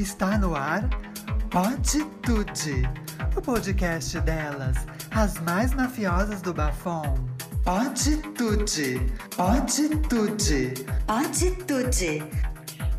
Está no ar Pode Tude, o podcast delas, as mais mafiosas do Bafom. Pode Tude, Pode Tude, Pode Tude.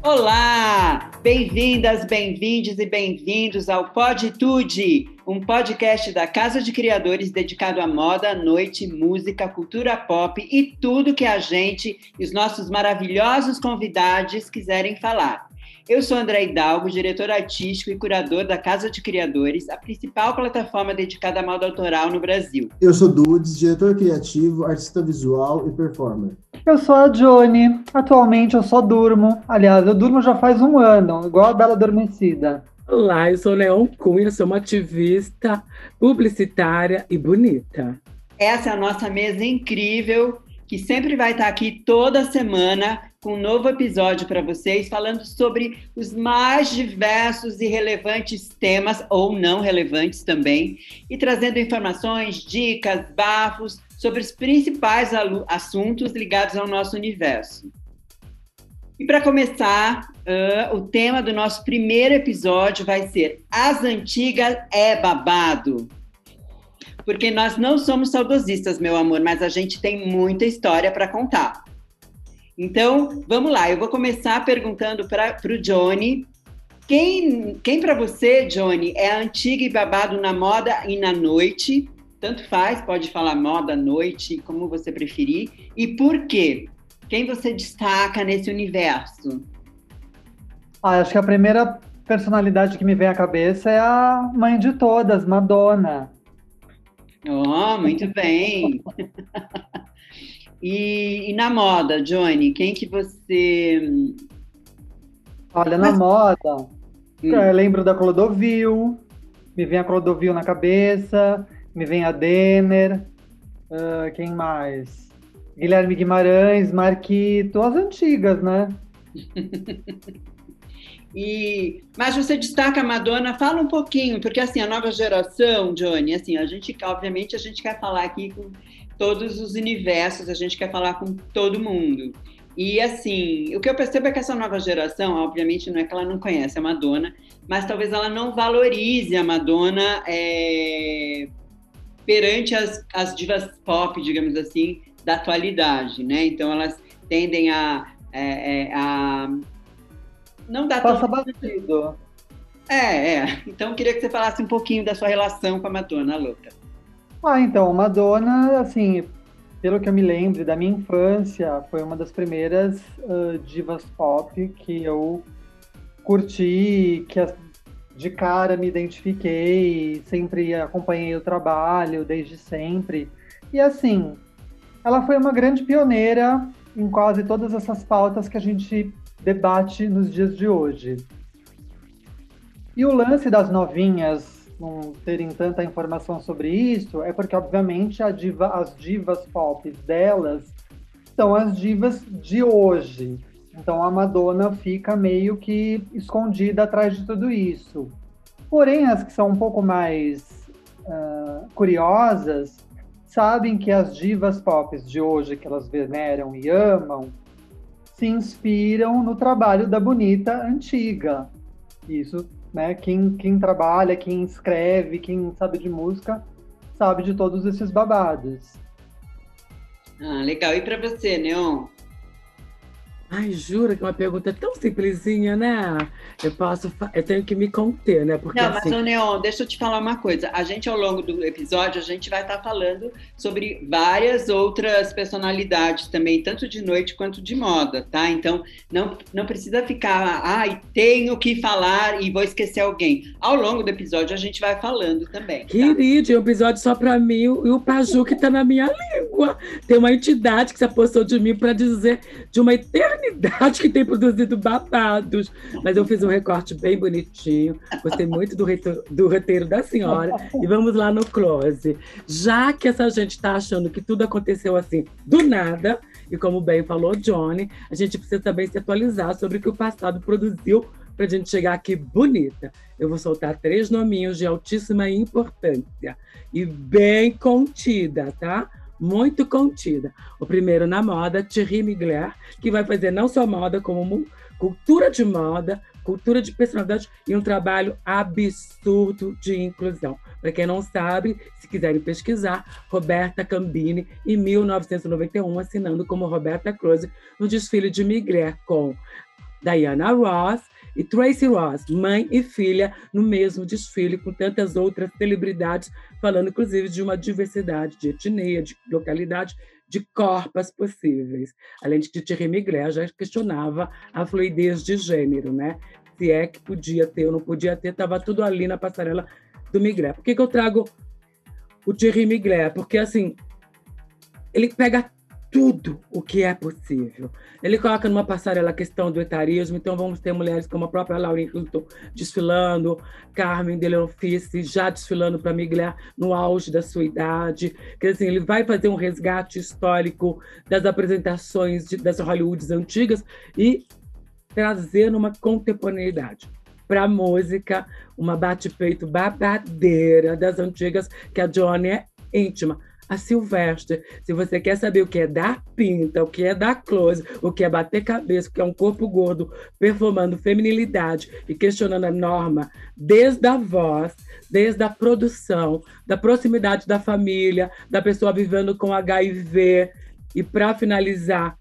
Olá! Bem-vindas, bem-vindos e bem-vindos ao Poditude, um podcast da Casa de Criadores dedicado à moda, noite, música, cultura pop e tudo que a gente e os nossos maravilhosos convidados quiserem falar. Eu sou André Hidalgo, diretor artístico e curador da Casa de Criadores, a principal plataforma dedicada à moda autoral no Brasil. Eu sou Dudes, diretor criativo, artista visual e performer. Eu sou a Johnny. Atualmente eu só durmo. Aliás, eu durmo já faz um ano, igual a Bela Adormecida. Olá, eu sou Leon Cunha, sou uma ativista, publicitária e bonita. Essa é a nossa mesa incrível, que sempre vai estar aqui toda semana com um novo episódio para vocês, falando sobre os mais diversos e relevantes temas, ou não relevantes também, e trazendo informações, dicas, bafos sobre os principais assuntos ligados ao nosso universo. E para começar, uh, o tema do nosso primeiro episódio vai ser As Antigas é Babado. Porque nós não somos saudosistas, meu amor, mas a gente tem muita história para contar. Então, vamos lá, eu vou começar perguntando para o Johnny. Quem, quem para você, Johnny, é antiga e babado na moda e na noite? Tanto faz, pode falar moda, noite, como você preferir. E por quê? Quem você destaca nesse universo? Ah, acho que a primeira personalidade que me vem à cabeça é a mãe de todas, Madonna. Oh, muito bem. e, e, na moda, Johnny, quem que você. Olha, na Mas... moda, hum. eu lembro da Clodovil, me vem a Clodovil na cabeça me vem a Denner, uh, quem mais? Guilherme Guimarães, Marquito, as antigas, né? E, mas você destaca a Madonna, fala um pouquinho, porque assim, a nova geração, Johnny, assim, a gente, obviamente, a gente quer falar aqui com todos os universos, a gente quer falar com todo mundo. E assim, o que eu percebo é que essa nova geração, obviamente, não é que ela não conhece a Madonna, mas talvez ela não valorize a Madonna é, perante as, as divas pop, digamos assim, da atualidade, né? Então elas tendem a, é, é, a não dar Passa batido. É, é. Então queria que você falasse um pouquinho da sua relação com a Madonna, louca. Ah, então, Madonna, assim, pelo que eu me lembro da minha infância, foi uma das primeiras uh, divas pop que eu curti, que as de cara me identifiquei, sempre acompanhei o trabalho desde sempre. E assim, ela foi uma grande pioneira em quase todas essas pautas que a gente debate nos dias de hoje. E o lance das novinhas não terem tanta informação sobre isso é porque, obviamente, diva, as divas pop delas são as divas de hoje. Então a Madonna fica meio que escondida atrás de tudo isso. Porém, as que são um pouco mais uh, curiosas sabem que as divas pop de hoje, que elas veneram e amam, se inspiram no trabalho da bonita antiga. Isso, né? Quem, quem trabalha, quem escreve, quem sabe de música, sabe de todos esses babados. Ah, legal. E para você, Neon? Ai, jura que é uma pergunta tão simplesinha, né? Eu posso, eu tenho que me conter, né? Porque, Não, mas, assim... Neon, deixa eu te falar uma coisa. A gente, ao longo do episódio, a gente vai estar falando sobre várias outras personalidades também, tanto de noite quanto de moda, tá? Então, não, não precisa ficar, ai, tenho que falar e vou esquecer alguém. Ao longo do episódio, a gente vai falando também. Tá? Querido, é um episódio só para mim e o Paju que tá na minha língua. Tem uma entidade que se apostou de mim para dizer de uma eternidade eternidade que tem produzido babados. Mas eu fiz um recorte bem bonitinho. Gostei muito do, reto, do roteiro da senhora. E vamos lá no close. Já que essa gente está achando que tudo aconteceu assim do nada, e como bem falou Johnny, a gente precisa também se atualizar sobre o que o passado produziu para a gente chegar aqui bonita. Eu vou soltar três nominhos de altíssima importância e bem contida, tá? Muito contida. O primeiro na moda, Thierry Mugler, que vai fazer não só moda, como cultura de moda, cultura de personalidade e um trabalho absurdo de inclusão. Para quem não sabe, se quiserem pesquisar, Roberta Cambini, em 1991, assinando como Roberta Close no desfile de Migrer com Diana Ross e Tracy Ross, mãe e filha, no mesmo desfile, com tantas outras celebridades, falando inclusive de uma diversidade de etnia, de localidade, de corpos possíveis. Além de que Thierry Mugler já questionava a fluidez de gênero, né? Se é que podia ter ou não podia ter, estava tudo ali na passarela do Mugler. Por que, que eu trago o Thierry Mugler? Porque, assim, ele pega tudo o que é possível. Ele coloca numa passarela a questão do etarismo, então vamos ter mulheres como a própria Lauren Hilton desfilando, Carmen de Leonfice já desfilando para Miguel no auge da sua idade. Que assim, ele vai fazer um resgate histórico das apresentações de, das Hollywoods antigas e trazer uma contemporaneidade para música, uma bate-peito babadeira das antigas, que a Johnny é íntima a Silvestre. Se você quer saber o que é dar pinta, o que é dar close, o que é bater cabeça, o que é um corpo gordo performando feminilidade e questionando a norma, desde a voz, desde a produção, da proximidade da família, da pessoa vivendo com HIV. E para finalizar,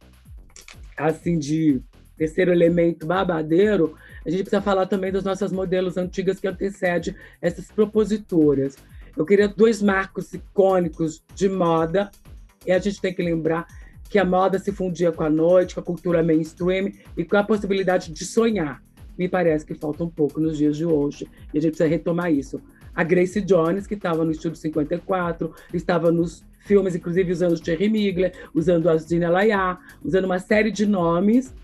assim, de terceiro elemento babadeiro, a gente precisa falar também das nossas modelos antigas que antecedem essas propositoras. Eu queria dois marcos icônicos de moda, e a gente tem que lembrar que a moda se fundia com a noite, com a cultura mainstream e com a possibilidade de sonhar. Me parece que falta um pouco nos dias de hoje, e a gente precisa retomar isso. A Grace Jones, que estava no Estúdio 54, estava nos filmes, inclusive usando o Thierry Migler, usando a Gina Laya, usando uma série de nomes,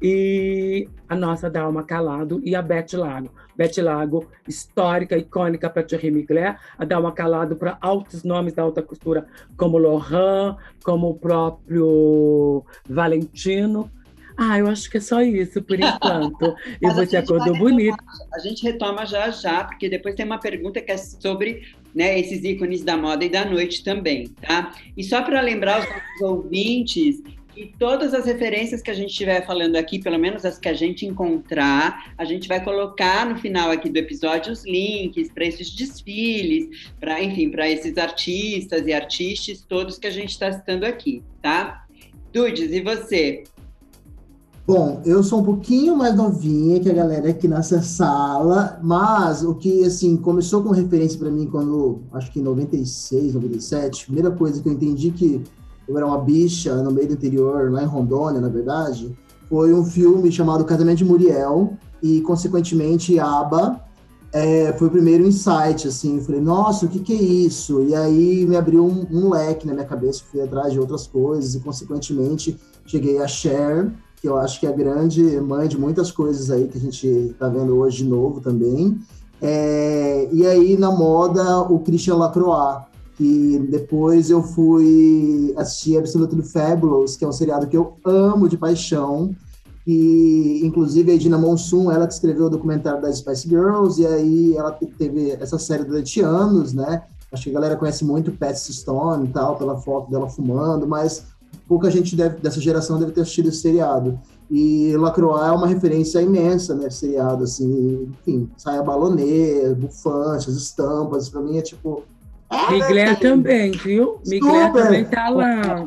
e a nossa Dalma Calado e a Beth Lago. Beth Lago, histórica, icônica para Thierry Mugler, a Dalma Calado para altos nomes da alta costura, como Laurent, como o próprio Valentino. Ah, eu acho que é só isso por enquanto. e você acordou bonito. A gente retoma já já, porque depois tem uma pergunta que é sobre né, esses ícones da moda e da noite também, tá? E só para lembrar os nossos ouvintes e todas as referências que a gente estiver falando aqui, pelo menos as que a gente encontrar, a gente vai colocar no final aqui do episódio os links para esses desfiles, para enfim, para esses artistas e artistas todos que a gente está citando aqui, tá? Dudes, e você? Bom, eu sou um pouquinho mais novinha que a galera aqui nessa sala, mas o que, assim, começou com referência para mim quando, acho que em 96, 97, a primeira coisa que eu entendi que eu era uma bicha no meio do interior, lá em Rondônia, na verdade, foi um filme chamado Casamento de Muriel e, consequentemente, ABBA é, foi o primeiro insight, assim, falei, nossa, o que que é isso? E aí me abriu um, um leque na minha cabeça, fui atrás de outras coisas e, consequentemente, cheguei a Cher, que eu acho que é a grande mãe de muitas coisas aí que a gente está vendo hoje de novo também. É, e aí, na moda, o Christian Lacroix, que depois eu fui assistir Absolutely Fabulous, que é um seriado que eu amo de paixão, e inclusive a Edina Monsoon, ela que escreveu o documentário das Spice Girls, e aí ela teve essa série durante anos, né? Acho que a galera conhece muito Patsy Stone e tal, pela foto dela fumando, mas pouca gente deve, dessa geração deve ter assistido esse seriado. E Lacroix é uma referência imensa, né? Seriado, assim, enfim, saia balonê, bufante, as estampas, pra mim é tipo Migler né? também, viu? Migler também tá lá.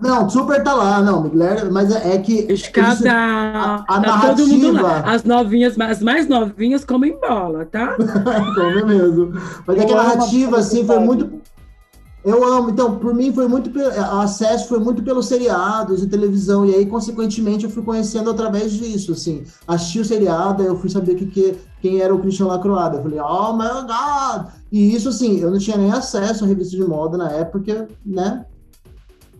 Não, super tá lá, não, Migler, mas é, é que. Escada. A, a tá narrativa... todo mundo lá. As novinhas, as mais novinhas comem bola, tá? Come mesmo. Mas é que a narrativa, assim, foi muito eu amo. Então, por mim, foi muito. O acesso foi muito pelos seriados e televisão. E aí, consequentemente, eu fui conhecendo através disso. Assim, assisti o seriado, eu fui saber que, que, quem era o Christian Lacroix. Eu falei, oh my God! E isso, assim, eu não tinha nem acesso à revista de moda na época, né?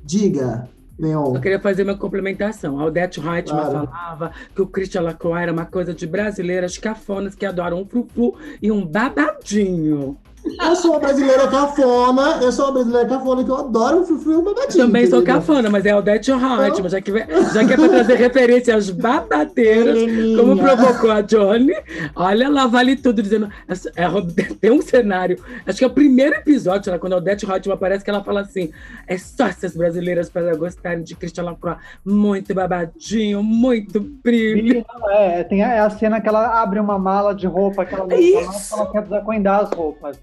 Diga. Leon. Eu queria fazer uma complementação. A Odete Reutemann claro. falava que o Christian Lacroix era uma coisa de brasileiras cafonas que adoram um frufru e um babadinho. Eu sou uma brasileira cafona, eu sou uma brasileira cafona que eu adoro um e um babadinho. Também sou entendeu? cafona, mas é Odete Reutemann, já que, já que é para trazer referência às babadeiras, como provocou a Johnny. Olha lá, vale tudo, dizendo. é, é, tem um cenário, acho que é o primeiro episódio, lá, quando a Odete Reutemann aparece, que ela fala assim: é só essas brasileiras para gostarem de Christian Lacroix. Muito babadinho, muito brilho. Não, É, tem a, é a cena que ela abre uma mala de roupa que ela não Isso. ela quer desacoendar as roupas.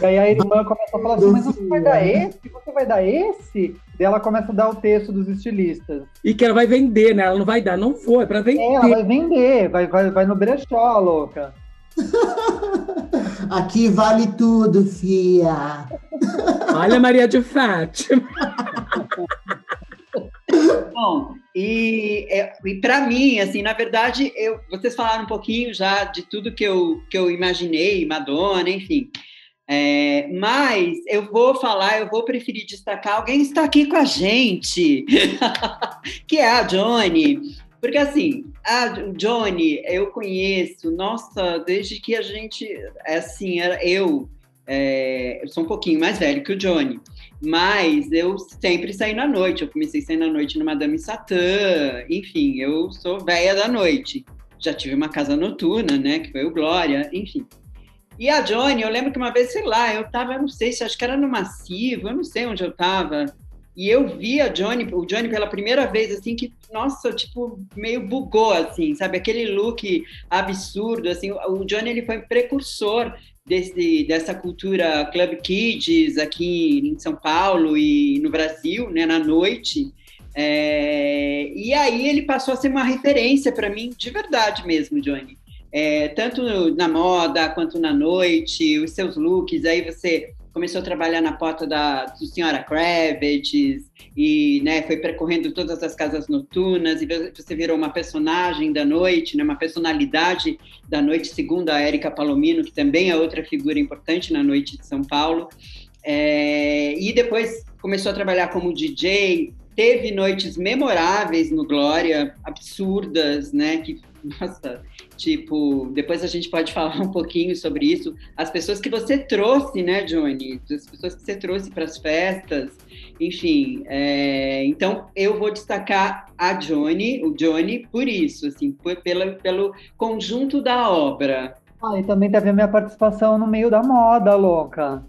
E aí a irmã começa a falar assim, mas você vai dar esse? Você vai dar esse? Daí ela começa a dar o texto dos estilistas. E que ela vai vender, né? Ela não vai dar, não foi, é para vender. É, ela vai vender, vai, vai, vai no brechó, louca. Aqui vale tudo, fia. Olha a Maria de Fátima. Bom, e, é, e para mim, assim, na verdade, eu, vocês falaram um pouquinho já de tudo que eu, que eu imaginei, Madonna, enfim. É, mas eu vou falar, eu vou preferir destacar alguém está aqui com a gente, que é a Johnny. Porque assim, a Johnny eu conheço, nossa, desde que a gente, assim, era eu, é, eu sou um pouquinho mais velho que o Johnny, mas eu sempre saí na noite. Eu comecei sair na noite no Madame Satã, enfim, eu sou velha da noite. Já tive uma casa noturna, né, que foi o Glória, enfim. E a Johnny, eu lembro que uma vez, sei lá, eu tava, eu não sei se acho que era no Massivo, eu não sei onde eu tava. E eu vi a Johnny, o Johnny pela primeira vez, assim, que, nossa, tipo, meio bugou, assim, sabe? Aquele look absurdo, assim. O Johnny, ele foi precursor desse, dessa cultura Club Kids aqui em São Paulo e no Brasil, né, na noite. É, e aí ele passou a ser uma referência para mim, de verdade mesmo, Johnny. É, tanto na moda quanto na noite, os seus looks, aí você começou a trabalhar na porta da do Senhora Kravitz e né, foi percorrendo todas as casas noturnas e você virou uma personagem da noite, né, uma personalidade da noite, segundo a Érica Palomino, que também é outra figura importante na noite de São Paulo. É, e depois começou a trabalhar como DJ, teve noites memoráveis no Glória, absurdas, né? Que, nossa, tipo, depois a gente pode falar um pouquinho sobre isso. As pessoas que você trouxe, né, Johnny? As pessoas que você trouxe para as festas, enfim. É, então, eu vou destacar a Johnny, o Johnny, por isso, assim, por, pela, pelo conjunto da obra. Ah, e também teve a minha participação no meio da moda, louca.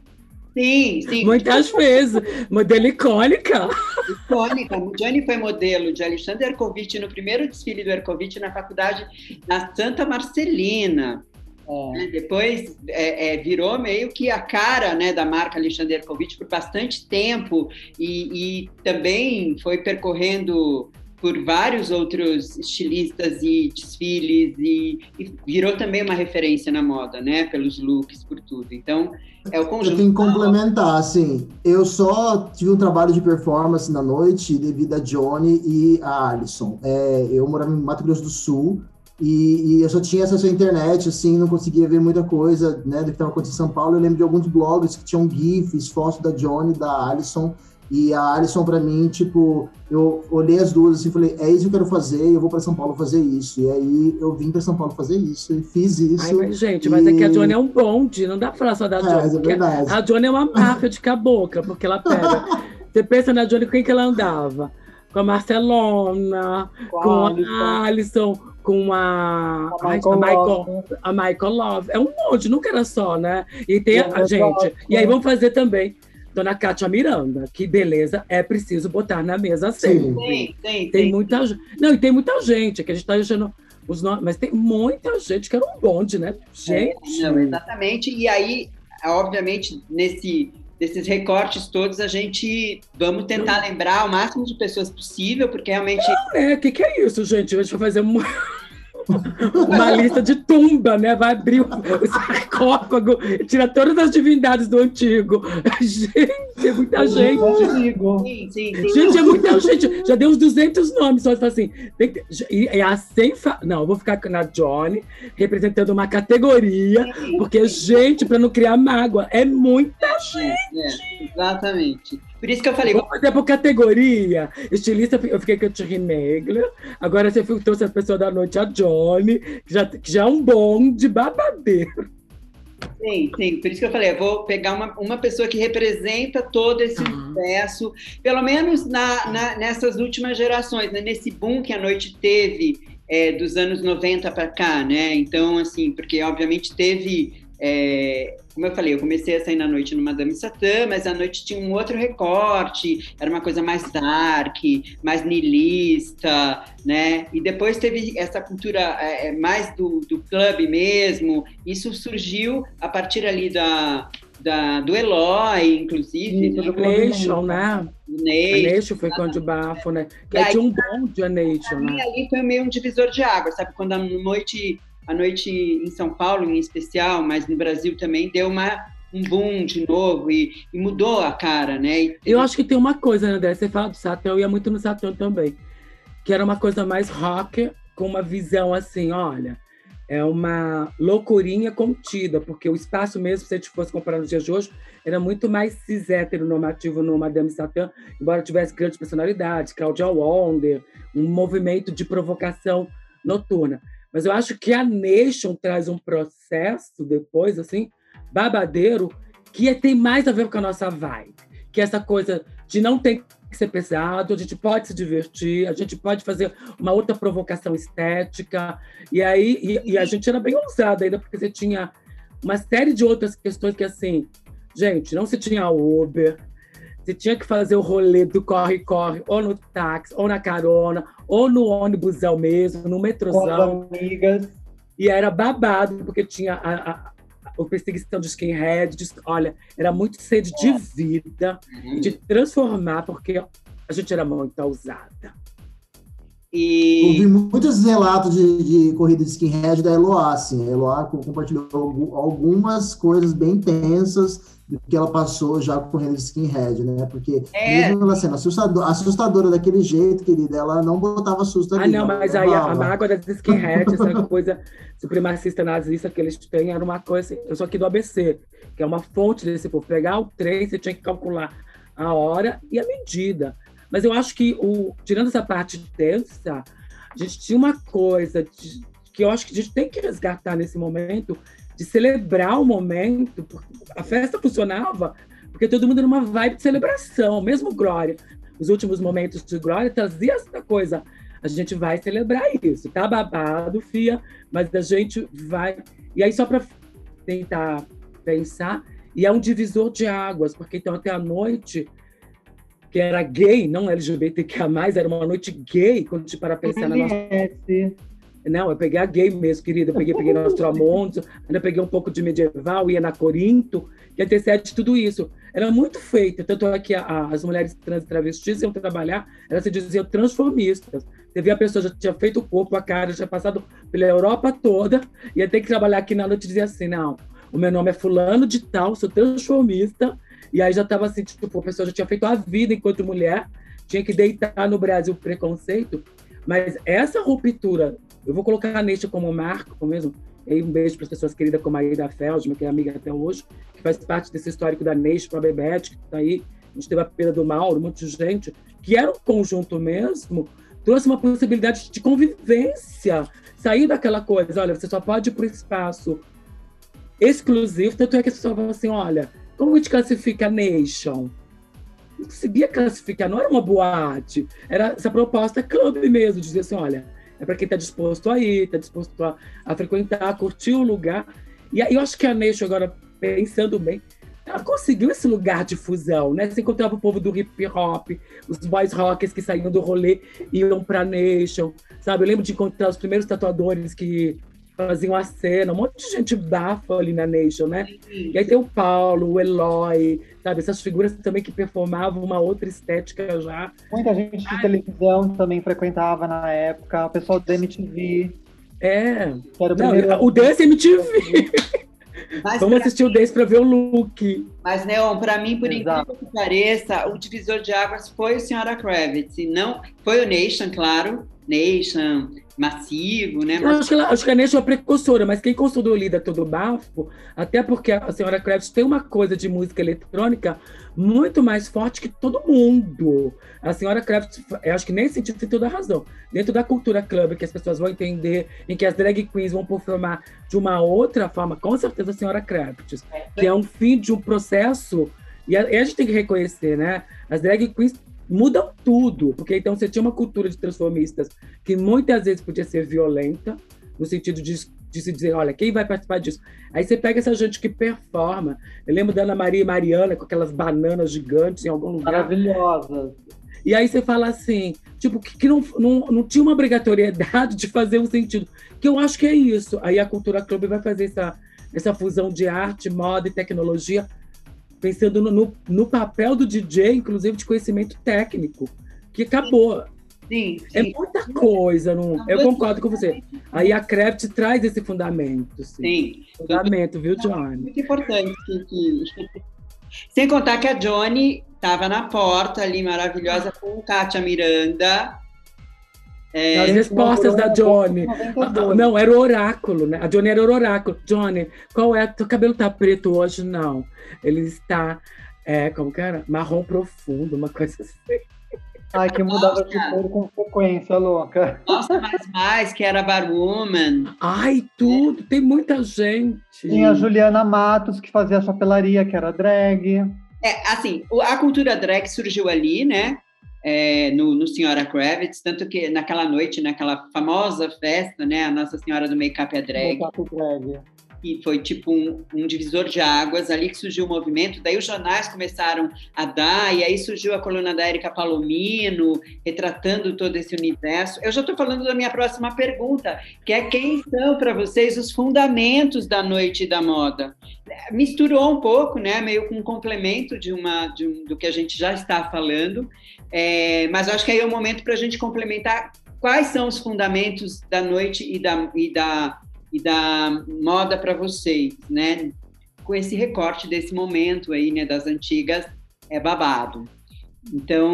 Sim, sim. Muitas vezes. Modelo icônica. Icônica. O Johnny foi modelo de Alexandre Ercovitch no primeiro desfile do Ercovitch na faculdade na Santa Marcelina. É. Né? Depois é, é, virou meio que a cara né, da marca Alexandre Ercovitch por bastante tempo e, e também foi percorrendo por vários outros estilistas e desfiles e, e, virou também uma referência na moda, né? Pelos looks, por tudo. Então, é o conjunto. Eu tenho que complementar, assim, eu só tive um trabalho de performance na noite devido a Johnny e a Alison. É, eu morava em Mato Grosso do Sul e, e, eu só tinha acesso à internet, assim, não conseguia ver muita coisa, né, do que estava acontecendo em São Paulo. Eu lembro de alguns blogs que tinham GIFs, fotos da Johnny, da Alison, e a Alison, para mim, tipo, eu olhei as duas assim, falei, é isso que eu quero fazer, eu vou para São Paulo fazer isso. E aí eu vim para São Paulo fazer isso e fiz isso. Ai, mas, gente, e... mas é que a Johnny é um bonde, não dá pra falar só da Johnny. É, é verdade. A Johnny é uma máfia de cabocla, porque ela pega. Você pensa na Johnny, com quem que ela andava? Com a Marcelona, com, com a Alison, com a, a, Michael, a, Michael, a Michael Love. É um monte, nunca era só, né? E tem a, a gente. E aí vamos fazer também Dona Cátia Miranda, que beleza é preciso botar na mesa sempre. Sim, sim, tem sim. muita Não, e tem muita gente, que a gente está deixando os nomes, mas tem muita gente que era um bonde, né? Gente. É, não, exatamente. E aí, obviamente, nesse, nesses recortes todos, a gente vamos tentar não. lembrar o máximo de pessoas possível, porque realmente. Não, né? O que, que é isso, gente? A gente vai fazer uma uma lista de tumba, né? Vai abrir o, sarcófago, tira todas as divindades do antigo. Gente, é muita gente. Sim, sim, sim. Gente, é muita gente. Já deu uns 200 nomes. Só assim, tem que, e, e assim, não, eu vou ficar na Johnny, representando uma categoria, porque, gente, para não criar mágoa, é muita gente. É, exatamente. Por isso que eu falei. Vou fazer por categoria. Estilista, eu fiquei com a Thierry Megler. Agora você trouxe a pessoa da noite, a Johnny, que já, que já é um bom de babadeiro. Sim, sim, por isso que eu falei, eu vou pegar uma, uma pessoa que representa todo esse Uhum. universo, pelo menos na, na- nessas últimas gerações, né? nesse boom que a noite teve é, dos anos 90 para cá, né? Então, assim, porque obviamente teve. é, como eu falei, eu comecei a sair na noite no Madame Satã, mas a noite tinha um outro recorte, era uma coisa mais dark, mais niilista, né? E depois teve essa cultura é, é, mais do, do clube mesmo. Isso surgiu a partir ali da, da do Eloy, inclusive, Isso, né? do Nation, né? do A Ney. Nation foi com de bafo, né? Que E aí tinha um bonde a Nation, E né? ali foi meio um divisor de água, sabe? Quando a noite, a noite em São Paulo, em especial, mas no Brasil também, deu uma, um boom de novo e, e mudou a cara, né? Eu acho que tem uma coisa, André? Você fala do Satã, eu ia muito no Satã também. Que era uma coisa mais rock, com uma visão assim, olha, é uma loucurinha contida, porque o espaço mesmo, se a gente fosse comparar nos dias de hoje, era muito mais cis heteronormativo no Madame Satã, embora tivesse grandes personalidades, Claudia Wonder, um movimento de provocação noturna. Mas eu acho que a Nation traz um processo depois, assim, babadeiro, que é- tem mais a ver com a nossa vibe. Que é essa coisa de não ter que ser pesado, a gente pode se divertir, a gente pode fazer uma outra provocação estética. E aí, e, e a gente era bem ousada ainda, porque você tinha uma série de outras questões que, assim, gente, não se tinha Uber, você tinha que fazer o rolê do corre-corre, ou no táxi, ou na carona, ou no ônibusão mesmo, no as amigas. E era babado, porque tinha a, a, a perseguição de skinhead. de- olha, era muito sede de vida e de transformar, porque a gente era muito ousada. Ouvi E muitos relatos de, de corrida de skinhead da Eloá, assim. A Eloá co- compartilhou algu- algumas coisas bem tensas do que ela passou já correndo de skinhead, né? Porque É. mesmo ela sendo assustadora, assustadora daquele jeito, querida, ela não botava susto Ah, ali, não, ela mas aí a, a mágoa das skinheads, essa coisa supremacista nazista que eles têm, era uma coisa. assim, Eu sou aqui do ABC, que é uma fonte desse povo. Pegar o trem, você tinha que calcular a hora e a medida. Mas eu acho que, o, tirando essa parte tensa, a gente tinha uma coisa de- que eu acho que a gente tem que resgatar nesse momento, de celebrar o momento. A festa funcionava porque todo mundo era uma vibe de celebração, mesmo Glória. Os últimos momentos de Glória trazia essa coisa a gente vai celebrar isso. Tá babado, fia, mas a gente vai. E aí, só para tentar pensar, e é um divisor de águas, porque então até a noite, que era gay, não LGBTQIA, era uma noite gay, quando gente para pensar na nossa. Não, eu peguei a gay mesmo, querida. Eu peguei, peguei Nostramontes, ainda peguei um pouco de medieval, ia na Corinto, que antecede tudo isso. Era muito feita, tanto é que a- a- as mulheres trans e travestis iam trabalhar, elas se diziam transformistas. Você via a pessoa, já tinha feito o corpo, a cara, já tinha passado pela Europa toda, ia ter que trabalhar aqui na noite e assim, não, o meu nome é fulano de tal, sou transformista, e aí já estava assim, tipo, a pessoa já tinha feito a vida enquanto mulher, tinha que deitar no Brasil preconceito, mas essa ruptura, eu vou colocar a Neste como marco mesmo, e um beijo para as pessoas queridas como a Ida Feldman, que é amiga até hoje, que faz parte desse histórico da Neste, com a Bebete, que está aí, a gente teve a perda do Mauro, um monte de gente, que era um conjunto mesmo, trouxe uma possibilidade de convivência, sair daquela coisa, olha, você só pode ir para o espaço exclusivo, tanto é que as pessoas falam assim, olha, como a gente classifica a Nation? Não conseguia classificar, não era uma boate, era essa proposta clube mesmo, de dizer assim, olha, é para quem está disposto a ir, está disposto a, a frequentar, a curtir o lugar. E aí eu acho que a Nation, agora, pensando bem, ela conseguiu esse lugar de fusão, né? Você encontrava o povo do hip hop, os boys rockers que saíam do rolê iam pra Nation, sabe? Eu lembro de encontrar os primeiros tatuadores que faziam a cena, um monte de gente bafa ali na Nation, né? E aí tem o Paulo, o Eloy, sabe? Essas figuras também que performavam uma outra estética já. Muita gente de televisão também frequentava na época, o pessoal da MTV. É. O, Não, primeiro... o Dance MTV. Mas Vamos assistir o Dance pra ver o look. Mas, Neon, para mim, por Exato. incrível que pareça, o divisor de águas foi o Senhora Kravitz. E não, foi o Nation, claro, Nation, massivo, né? Eu acho, que ela, acho que a Nation é precursora, mas quem consolida todo o bafo, até porque a senhora Kravitz tem uma coisa de música eletrônica muito mais forte que todo mundo. A senhora eu acho que nesse sentido tem toda a razão. Dentro da cultura club, que as pessoas vão entender, em que as drag queens vão performar de uma outra forma, com certeza a senhora Kravitz, que é um fim de um processo, e a, e a gente tem que reconhecer, né? As drag queens mudam tudo, porque então você tinha uma cultura de transformistas que muitas vezes podia ser violenta, no sentido de, de, se dizer, olha, quem vai participar disso? Aí você pega essa gente que performa. Eu lembro da Ana Maria e Mariana com aquelas bananas gigantes em algum lugar. Maravilhosas. E aí você fala assim, tipo, que, que não, não, não tinha uma obrigatoriedade de fazer um sentido. Que eu acho que é isso. Aí a Cultura Clube vai fazer essa, essa fusão de arte, moda e tecnologia pensando no, no, papel do DJ, inclusive de conhecimento técnico, que acabou. Sim, sim. É muita coisa, não, eu concordo com você. Aí a Craft traz esse fundamento. Sim. sim. Fundamento, viu, Johnny? Muito importante. Que... Sem contar que a Johnny estava na porta ali, maravilhosa, com Kátia Miranda, é, As respostas da Johnny. Ah, não, era o oráculo, né? A Johnny era o oráculo. Johnny, qual é? Teu cabelo tá preto hoje? Não. Ele está, é, como que era? Marrom profundo, uma coisa assim. Ai, que mudava de cor com frequência, louca. Nossa, mais mais, que era Barwoman. Ai, tudo. Tem muita gente. Tinha a Juliana Matos, que fazia a chapelaria, que era drag. É, assim, a cultura drag surgiu ali, né? É, no, no, Senhora Kravitz, tanto que naquela noite, naquela famosa festa, né, a Nossa Senhora do Make-up é drag. Make-up drag e foi tipo um, um, divisor de águas, ali que surgiu o movimento, daí os jornais começaram a dar, e aí surgiu a coluna da Érica Palomino, retratando todo esse universo. Eu já estou falando da minha próxima pergunta, que é quem são para vocês os fundamentos da noite da moda? Misturou um pouco, né, meio com um complemento de uma, de um, do que a gente já está falando, é, mas acho que aí é o momento para a gente complementar quais são os fundamentos da noite e da, e da e da moda para vocês, né? Com esse recorte desse momento aí, né, das antigas, é babado. Então,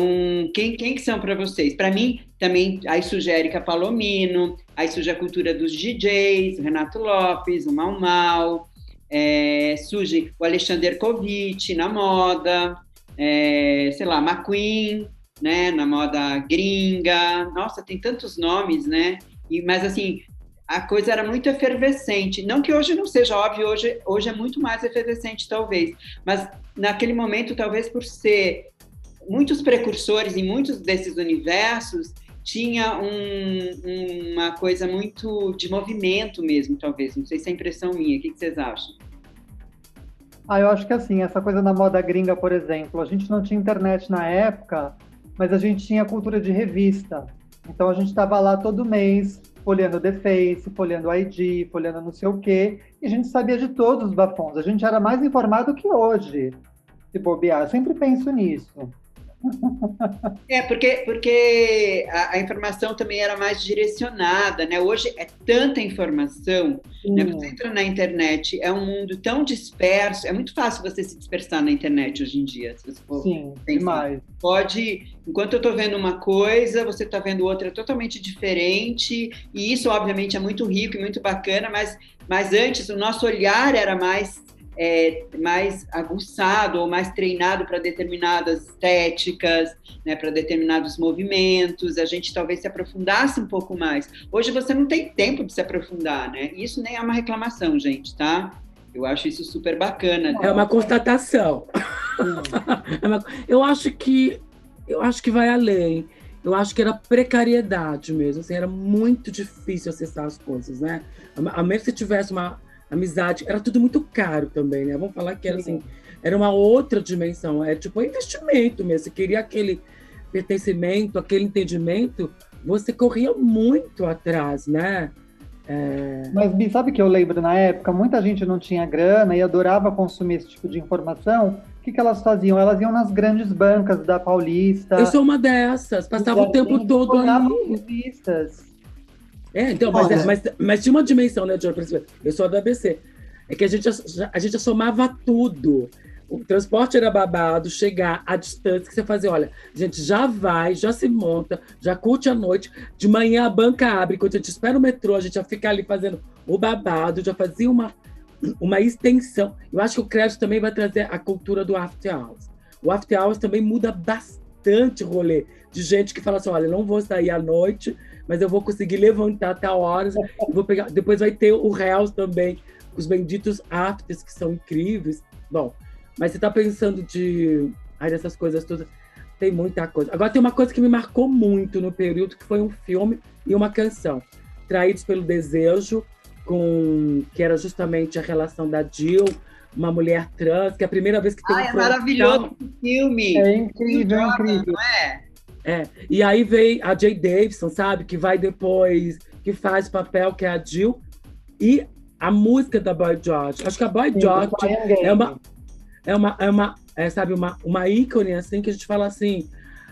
quem, quem que são para vocês? Para mim, também, aí surge Erika Palomino, aí surge a cultura dos DJs, o Renato Lopes, o Mal Mal, é, surge o Alexander Kovic na moda, é, sei lá, McQueen, né, na moda gringa, nossa, tem tantos nomes, né? E, mas assim, a coisa era muito efervescente. Não que hoje não seja óbvio, hoje, hoje é muito mais efervescente, talvez. Mas naquele momento, talvez por ser muitos precursores em muitos desses universos, tinha um, uma coisa muito de movimento mesmo, talvez. Não sei se é impressão minha. O que, vocês acham? Ah, eu acho que assim, essa coisa da moda gringa, por exemplo, a gente não tinha internet na época, mas a gente tinha cultura de revista. Então a gente estava lá todo mês folhando The Face, folhando ID, folhando não sei o quê, e a gente sabia de todos os bafons. A gente era mais informado que hoje, se bobear. Eu sempre penso nisso. É, porque, porque a, a, informação também era mais direcionada, né? Hoje é tanta informação, né? Você entra na internet, é um mundo tão disperso, é muito fácil você se dispersar na internet hoje em dia, se você for Sim, pensar. demais. Pode, enquanto eu estou vendo uma coisa, você está vendo outra totalmente diferente, e isso, obviamente, é muito rico e muito bacana, mas, mas antes o nosso olhar era mais é, mais aguçado ou mais treinado para determinadas estéticas, né, para determinados movimentos, a gente talvez se aprofundasse um pouco mais. Hoje você não tem tempo de se aprofundar, né? Isso nem é uma reclamação, gente, tá? Eu acho isso super bacana. É uma constatação. é uma... Eu acho que eu acho que vai além. Eu acho que era precariedade mesmo, assim, era muito difícil acessar as coisas, né? A menos que tivesse uma amizade, era tudo muito caro também, né? Vamos falar que era assim, era uma outra dimensão, é tipo um investimento mesmo. Você queria aquele pertencimento, aquele entendimento, você corria muito atrás, né? É... Mas sabe que eu lembro na época, muita gente não tinha grana e adorava consumir esse tipo de informação. O que, que elas faziam? Elas iam nas grandes bancas da Paulista. Eu sou uma dessas, passava o tempo todo ali. Revistas. É, então, mas, é, mas, mas tinha uma dimensão, né, John? Eu sou da ABC. É que a gente, a gente somava tudo. O transporte era babado, chegar à distância que você fazia, olha, a gente já vai, já se monta, já curte a noite, de manhã a banca abre, quando a gente espera o metrô, a gente já fica ali fazendo o babado, já fazia uma, uma extensão. Eu acho que o crédito também vai trazer a cultura do after hours. O after hours também muda bastante o rolê de gente que fala assim, olha, não vou sair à noite, mas eu vou conseguir levantar até horas, vou pegar, depois vai ter o Hells também, os benditos afters que são incríveis. Bom, mas você tá pensando de. Ai, dessas coisas todas. Tem muita coisa. Agora tem uma coisa que me marcou muito no período, que foi um filme e uma canção. Traídos pelo Desejo, com que era justamente a relação da Jill, uma mulher trans, que é a primeira vez que tem Ai, um é maravilhoso esse filme. É incrível, é incrível. Não é? É. E aí veio a Jay Davidson, sabe? Que vai depois, que faz papel, que é a Jill. E a música da Boy George. Acho que a Boy Sim, George é uma, é uma, é uma é, sabe, uma, uma ícone, assim, que a gente fala assim,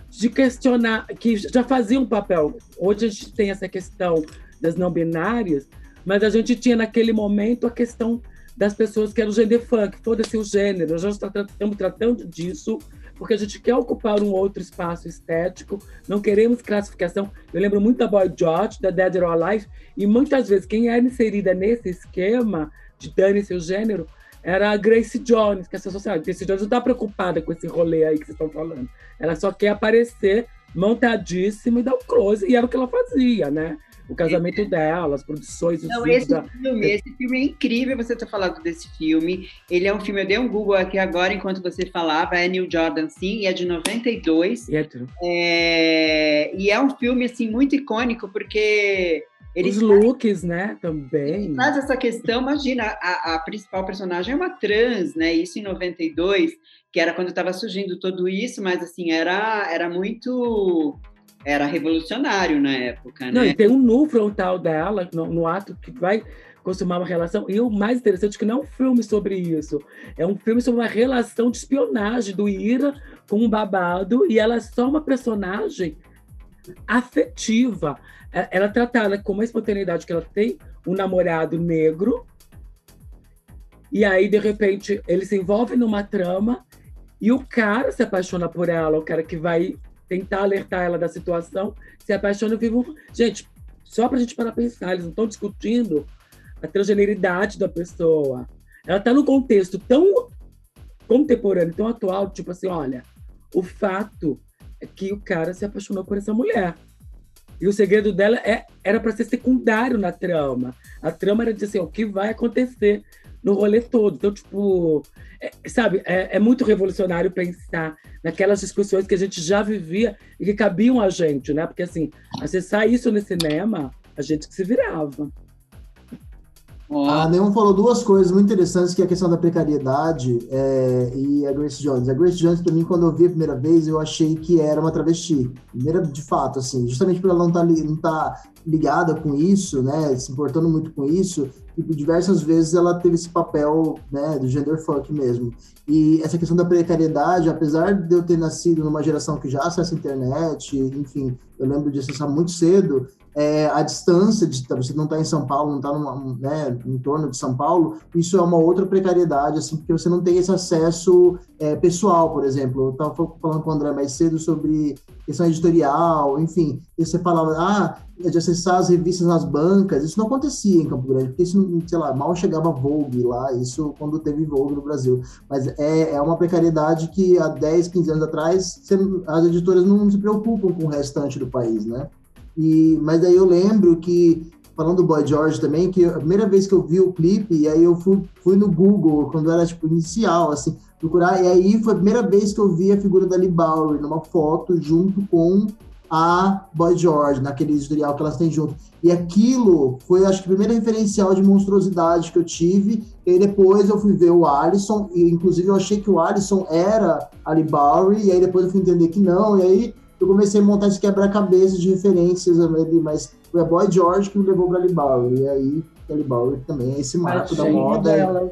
de questionar, que já fazia um papel. Hoje a gente tem essa questão das não binárias, mas a gente tinha naquele momento a questão das pessoas que eram gender funk, foda-se o gênero, nós já estamos tratando disso, porque a gente quer ocupar um outro espaço estético, não queremos classificação. Eu lembro muito da Boy George, da Dead or Alive, e muitas vezes quem era inserida nesse esquema de dane seu gênero era a Grace Jones, que é essa sociedade. Grace Jones não está preocupada com esse rolê aí que vocês estão falando. Ela só quer aparecer montadíssima e dar um close, e era o que ela fazia, né? O casamento é. dela, as produções, os Não, esse da... filme, esse filme é incrível você ter falado desse filme. Ele é um filme, eu dei um Google aqui agora enquanto você falava, é New Jordan, sim, e é de 92. E é, é... e é um filme, assim, muito icônico, porque ele Os looks, né, também. Mas essa questão, imagina, a, a, principal personagem é uma trans, né? Isso em 92, que era quando estava surgindo tudo isso, mas assim, era, era muito. Era revolucionário na época, Não, né? e tem um nu frontal dela, no, no ato que vai consumar uma relação. E o mais interessante é que não é um filme sobre isso. É um filme sobre uma relação de espionagem do Ira com um babado, e ela é só uma personagem afetiva. É, ela é tratada com uma espontaneidade que ela tem um namorado negro, e aí, de repente, ele se envolve numa trama e o cara se apaixona por ela, o cara que vai tentar alertar ela da situação, se apaixona um... Gente, só pra gente parar pra pensar, eles não estão discutindo a transgeneridade da pessoa. Ela tá num contexto tão contemporâneo, tão atual, tipo assim, olha, o fato é que o cara se apaixonou por essa mulher. E o segredo dela é, era para ser secundário na trama. A trama era dizer assim, o que vai acontecer no rolê todo. Então, tipo, é, sabe, é, é, muito revolucionário pensar naquelas discussões que a gente já vivia e que cabiam a gente, né? Porque, assim, acessar isso no cinema, a gente que se virava. A Neon falou duas coisas muito interessantes, que é a questão da precariedade é, e a Grace Jones. A Grace Jones, para mim, quando eu vi a primeira vez, eu achei que era uma travesti. Primeira, de fato, assim, justamente por ela não estar tá, não tá ligada com isso, né, se importando muito com isso, e diversas vezes ela teve esse papel, né, do gender fuck mesmo. E essa questão da precariedade, apesar de eu ter nascido numa geração que já acessa a internet, enfim, eu lembro de acessar muito cedo, é, a distância de você não estar tá em São Paulo, não estar tá né, em torno de São Paulo, isso é uma outra precariedade, assim, porque você não tem esse acesso é, pessoal, por exemplo. Eu estava falando com o André mais cedo sobre questão editorial, enfim, e você falava, ah, de acessar as revistas nas bancas, isso não acontecia em Campo Grande, porque isso, sei lá, mal chegava Vogue lá, isso quando teve Vogue no Brasil. Mas é, é uma precariedade que há 10, 15 anos atrás, as editoras não se preocupam com o restante do país, né? E, mas aí eu lembro que, falando do Boy George também, que a primeira vez que eu vi o clipe, e aí eu fui, fui no Google, quando era tipo inicial, assim, procurar, e aí foi a primeira vez que eu vi a figura da Lee Bowery numa foto junto com a Boy George, naquele editorial que elas têm junto. E aquilo foi, acho que, o primeiro referencial de monstruosidade que eu tive. E aí depois eu fui ver o Alisson, e inclusive eu achei que o Alisson era a Lee Bowery, e aí depois eu fui entender que não, e aí eu comecei a montar esse quebra-cabeça de referências ali, mas foi a Boy George que me levou para Lee E aí, a Lee também é esse marco da moda. Dela.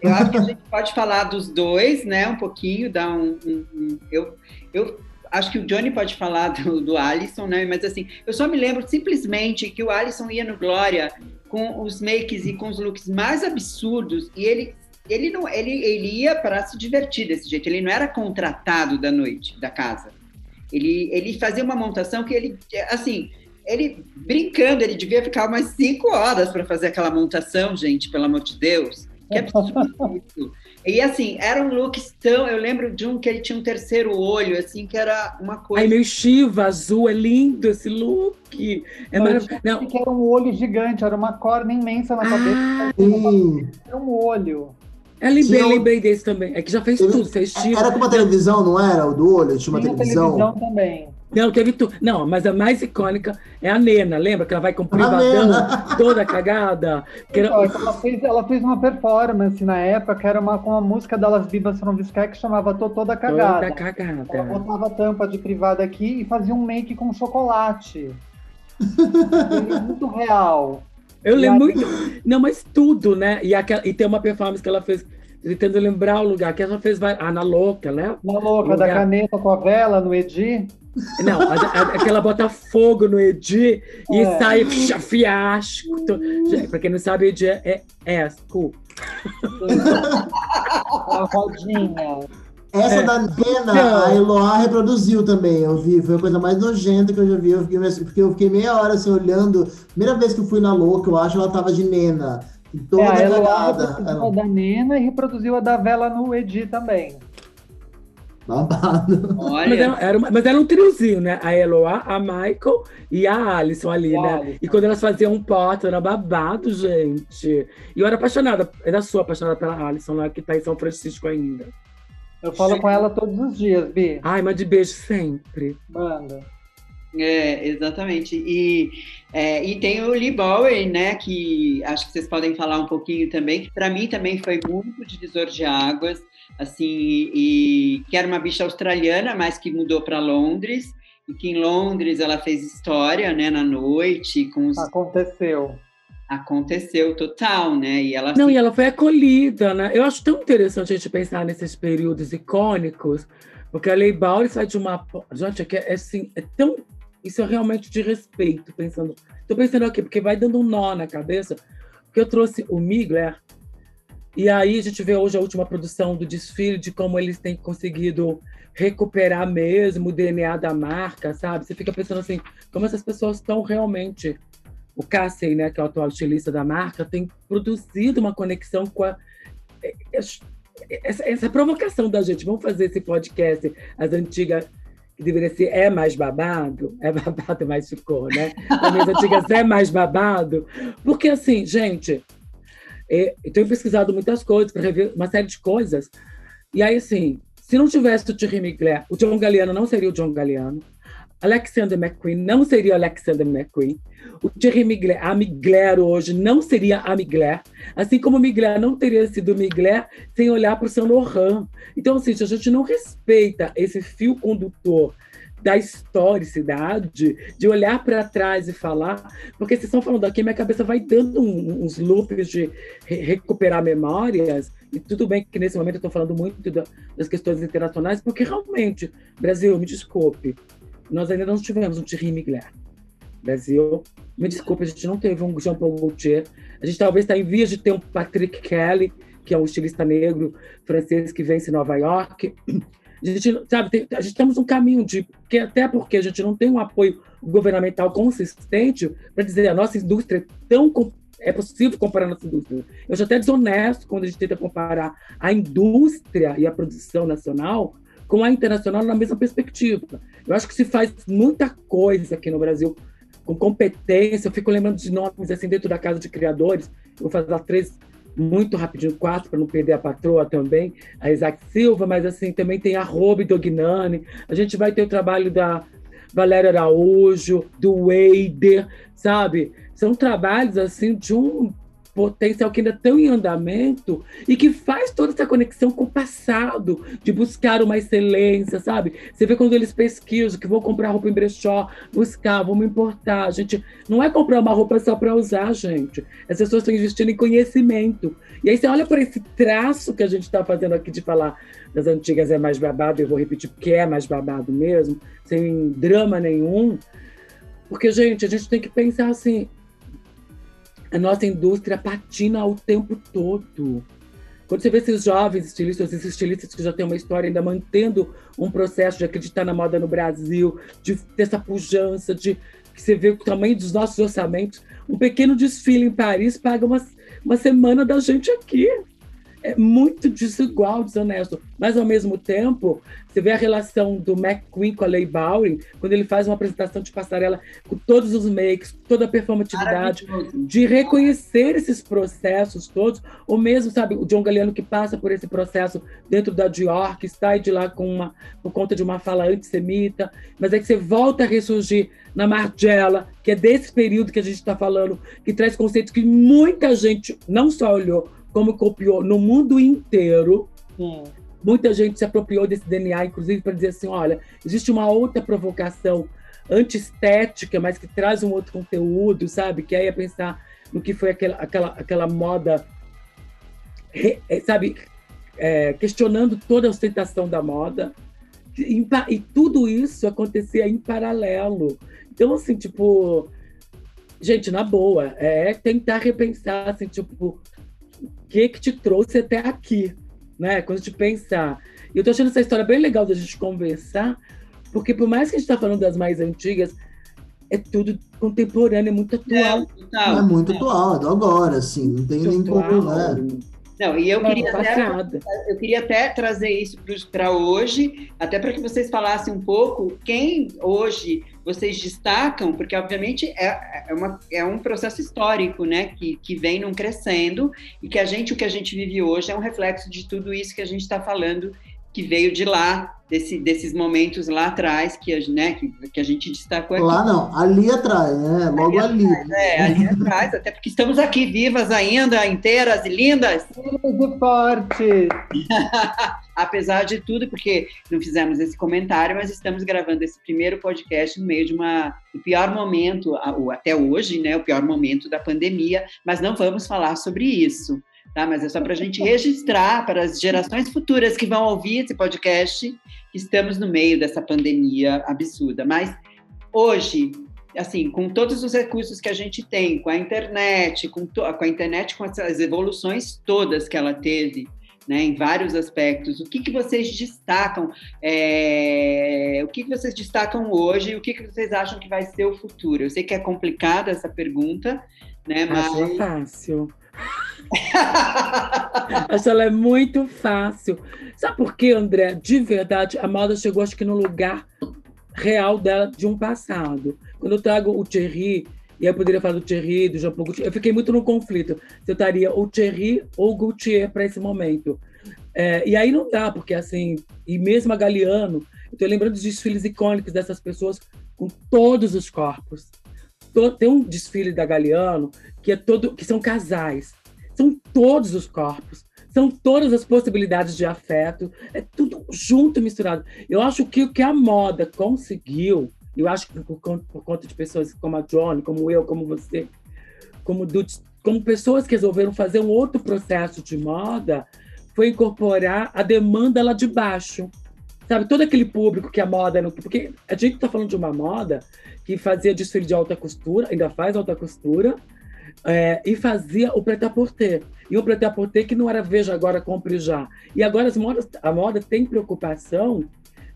Eu acho que a gente pode falar dos dois, né, um pouquinho, dar um... um, um eu, eu acho que o Johnny pode falar do, do Alisson, né, mas assim, eu só me lembro simplesmente que o Alisson ia no Glória com os makes e com os looks mais absurdos e ele ele não, ele, ele ia para se divertir desse jeito. Ele não era contratado da noite da casa. Ele, ele fazia uma montação que ele, assim, ele brincando, ele devia ficar umas cinco horas para fazer aquela montação, gente, pelo amor de Deus. Que absurdo isso. E assim, eram looks tão. Eu lembro de um que ele tinha um terceiro olho, assim, que era uma coisa. Ai, meio chiva, azul, é lindo esse look. É maravilhoso. Não. Que era um olho gigante, era uma corda imensa na cabeça. Ah, era um olho. Eu é, lembrei, lembrei desse também. É que já fez tudo, fez tipo. Era com uma televisão, não era? O do olho? Tinha uma tinha televisão. televisão também. Não, teve tudo. Não, mas a mais icônica é a Nena, lembra? Que ela vai com o privadão toda cagada. Que era... então, ela, fez, ela fez uma performance na época que era uma, com a música das Bibas Sky que chamava Tô Toda Cagada. Toda cagada. Ela botava a tampa de privada aqui e fazia um make com chocolate. muito real. Eu lembro muito. Não, mas tudo, né? E, aquela, e tem uma performance que ela fez tentando lembrar o lugar que ela fez ah, na louca, né? Na louca, da caneta com a vela no Edi. Não, aquela bota fogo no Edi é. e sai fiasco. Pra quem não sabe, Edi é, é esco. A rodinha. Essa é. da Nena, a Eloá reproduziu também, eu vi, foi a coisa mais nojenta que eu já vi, eu fiquei, porque eu fiquei meia hora assim, olhando, primeira vez que eu fui na louca, eu acho, ela tava de Nena, toda é, a Eloá reproduziu a da Nena e reproduziu a da Vela no Edi também. Babado. Olha. Mas, era, era mas era um triozinho, né? A Eloá, a Michael e a Alison ali, né? E quando elas faziam um pote, era babado, gente. E eu era apaixonada, era sua apaixonada pela Alison, lá que tá em São Francisco ainda. Eu falo gente. com ela todos os dias, Bi. Ai, mas de beijo sempre. Manda. É, exatamente. E, é, e tem o Lee Bower, né, que acho que vocês podem falar um pouquinho também, que para mim também foi muito divisor de águas, assim, e que era uma bicha australiana, mas que mudou para Londres, e que em Londres ela fez história, né, na noite, com os... Aconteceu. Aconteceu total, né? E ela Não, e ela foi acolhida, né? Eu acho tão interessante a gente pensar nesses períodos icônicos, porque a Lei Bauer sai de uma. Gente, é, é assim, é tão isso é realmente de respeito, pensando. Estou pensando aqui, porque vai dando um nó na cabeça, porque eu trouxe o Migler, e aí a gente vê hoje a última produção do desfile, de como eles têm conseguido recuperar mesmo o DNA da marca, sabe? Você fica pensando assim, como essas pessoas estão realmente. O Cassey, né, que é o atual estilista da marca, tem produzido uma conexão com a. É, é, essa, essa provocação da gente, vamos fazer esse podcast, as antigas que deveria ser é mais babado, é babado, mas ficou, né? As antigas é mais babado, porque assim, gente, eu tenho pesquisado muitas coisas para rever uma série de coisas, e aí assim, se não tivesse o Thierry Mugler, o John Galliano não seria o John Galliano, Alexander McQueen não seria Alexander McQueen. O Thierry Mugler, a Mugler hoje não seria a Mugler, assim como Mugler não teria sido Mugler sem olhar para o Saint Laurent. Então, assim, se a gente não respeita esse fio condutor da historicidade, de olhar para trás e falar, porque vocês estão falando aqui, minha cabeça vai dando uns loops de re recuperar memórias, e tudo bem que nesse momento eu estou falando muito da, das questões internacionais, porque realmente, Brasil, me desculpe, nós ainda não tivemos um Thierry Mugler. Brasil, me desculpe, a gente não teve um Jean-Paul Gaultier. A gente talvez está em vias de ter um Patrick Kelly, que é um estilista negro francês que vence Nova York. A gente, sabe, tem, a gente temos um caminho de. Que, até porque a gente não tem um apoio governamental consistente para dizer a nossa indústria é tão. É possível comparar a nossa indústria. Eu acho até desonesto quando a gente tenta comparar a indústria e a produção nacional com a internacional na mesma perspectiva. Eu acho que se faz muita coisa aqui no Brasil com competência. Eu fico lembrando de nomes assim dentro da casa de criadores. Eu vou fazer três muito rapidinho, quatro, para não perder a patroa também, a Isaac Silva, mas assim, também tem a Robe Dognani. A gente vai ter o trabalho da Valéria Araújo, do Wader, sabe? São trabalhos assim de um potencial que ainda estão em andamento e que faz toda essa conexão com o passado, de buscar uma excelência, sabe? Você vê quando eles pesquisam que vão comprar roupa em brechó, buscar, vamos importar. Gente não é comprar uma roupa só para usar, gente. As pessoas estão investindo em conhecimento. E aí você olha para esse traço que a gente está fazendo aqui de falar das antigas é mais babado, eu vou repetir porque é mais babado mesmo, sem drama nenhum. Porque, gente, a gente tem que pensar assim, a nossa indústria patina o tempo todo. Quando você vê esses jovens estilistas, esses estilistas que já têm uma história ainda mantendo um processo de acreditar na moda no Brasil, de ter essa pujança, de que você vê o tamanho dos nossos orçamentos, um pequeno desfile em Paris paga uma, uma semana da gente aqui é muito desigual, desonesto. Mas, ao mesmo tempo, você vê a relação do McQueen com a Leigh Bowring, quando ele faz uma apresentação de passarela com todos os makes, toda a performatividade, de reconhecer esses processos todos, ou mesmo, sabe, o John Galliano que passa por esse processo dentro da Dior, que sai de lá com uma, por conta de uma fala antissemita, mas é que você volta a ressurgir na Margiela, que é desse período que a gente está falando, que traz conceitos que muita gente não só olhou, como copiou no mundo inteiro. Sim. Muita gente se apropriou desse DNA, inclusive, para dizer assim: olha, existe uma outra provocação antiestética, mas que traz um outro conteúdo, sabe? Que aí é pensar no que foi aquela, aquela, aquela moda, é, sabe? É, questionando toda a ostentação da moda. E, e tudo isso acontecia em paralelo. Então, assim, tipo, gente, na boa, é tentar repensar, assim, tipo, que que te trouxe até aqui, né? Quando a gente pensar. E eu tô achando essa história bem legal da gente conversar, porque por mais que a gente tá falando das mais antigas, é tudo contemporâneo, é muito atual. É, é muito atual, é do agora, assim, não tem nem como, né? Não, e eu queria, até, eu queria até trazer isso para hoje, até para que vocês falassem um pouco quem hoje vocês destacam, porque obviamente é, é, uma, é um processo histórico, né, que, que vem num crescendo e que a gente, o que a gente vive hoje é um reflexo de tudo isso que a gente está falando que veio de lá, desse, desses momentos lá atrás que a, né, que, que a gente destacou aqui. Lá não, ali atrás, né? Logo ali. ali. Atrás, é, ali atrás, até porque estamos aqui vivas ainda, inteiras e lindas. Muito forte. Apesar de tudo, porque não fizemos esse comentário, mas estamos gravando esse primeiro podcast no meio de uma o pior momento, até hoje, né? O pior momento da pandemia, mas não vamos falar sobre isso tá? Mas é só para a gente registrar para as gerações futuras que vão ouvir esse podcast que estamos no meio dessa pandemia absurda. Mas hoje, assim, com todos os recursos que a gente tem, com a internet, com, com a internet, com essas evoluções todas que ela teve, né, em vários aspectos. O que, que vocês destacam? É, o que, que vocês destacam hoje? E o que, que vocês acham que vai ser o futuro? Eu sei que é complicada essa pergunta, né? Mas Acho fácil. acho ela é muito fácil. Sabe por quê, André? De verdade, a moda chegou, acho que no lugar real dela de um passado. Quando eu trago o Thierry, e eu poderia falar do Thierry, do Jean Paul Gaultier, eu fiquei muito no conflito. Se eu estaria o Thierry ou Gaultier para esse momento. É, e aí não dá, porque assim, e mesmo a Galeano, eu estou lembrando dos desfiles icônicos dessas pessoas com todos os corpos. Tem um desfile da Galeano que é todo, que são casais são todos os corpos, são todas as possibilidades de afeto, é tudo junto, misturado. Eu acho que o que a moda conseguiu, eu acho que por, por conta de pessoas como a Johnny, como eu, como você, como, como pessoas que resolveram fazer um outro processo de moda, foi incorporar a demanda lá de baixo. Sabe, todo aquele público que a moda. Não, porque a gente está falando de uma moda que fazia desfile de alta costura, ainda faz alta costura, é, e fazia o prêt-à-porter. E o prêt-à-porter que não era veja agora, compre já. E agora as modas, a moda tem preocupação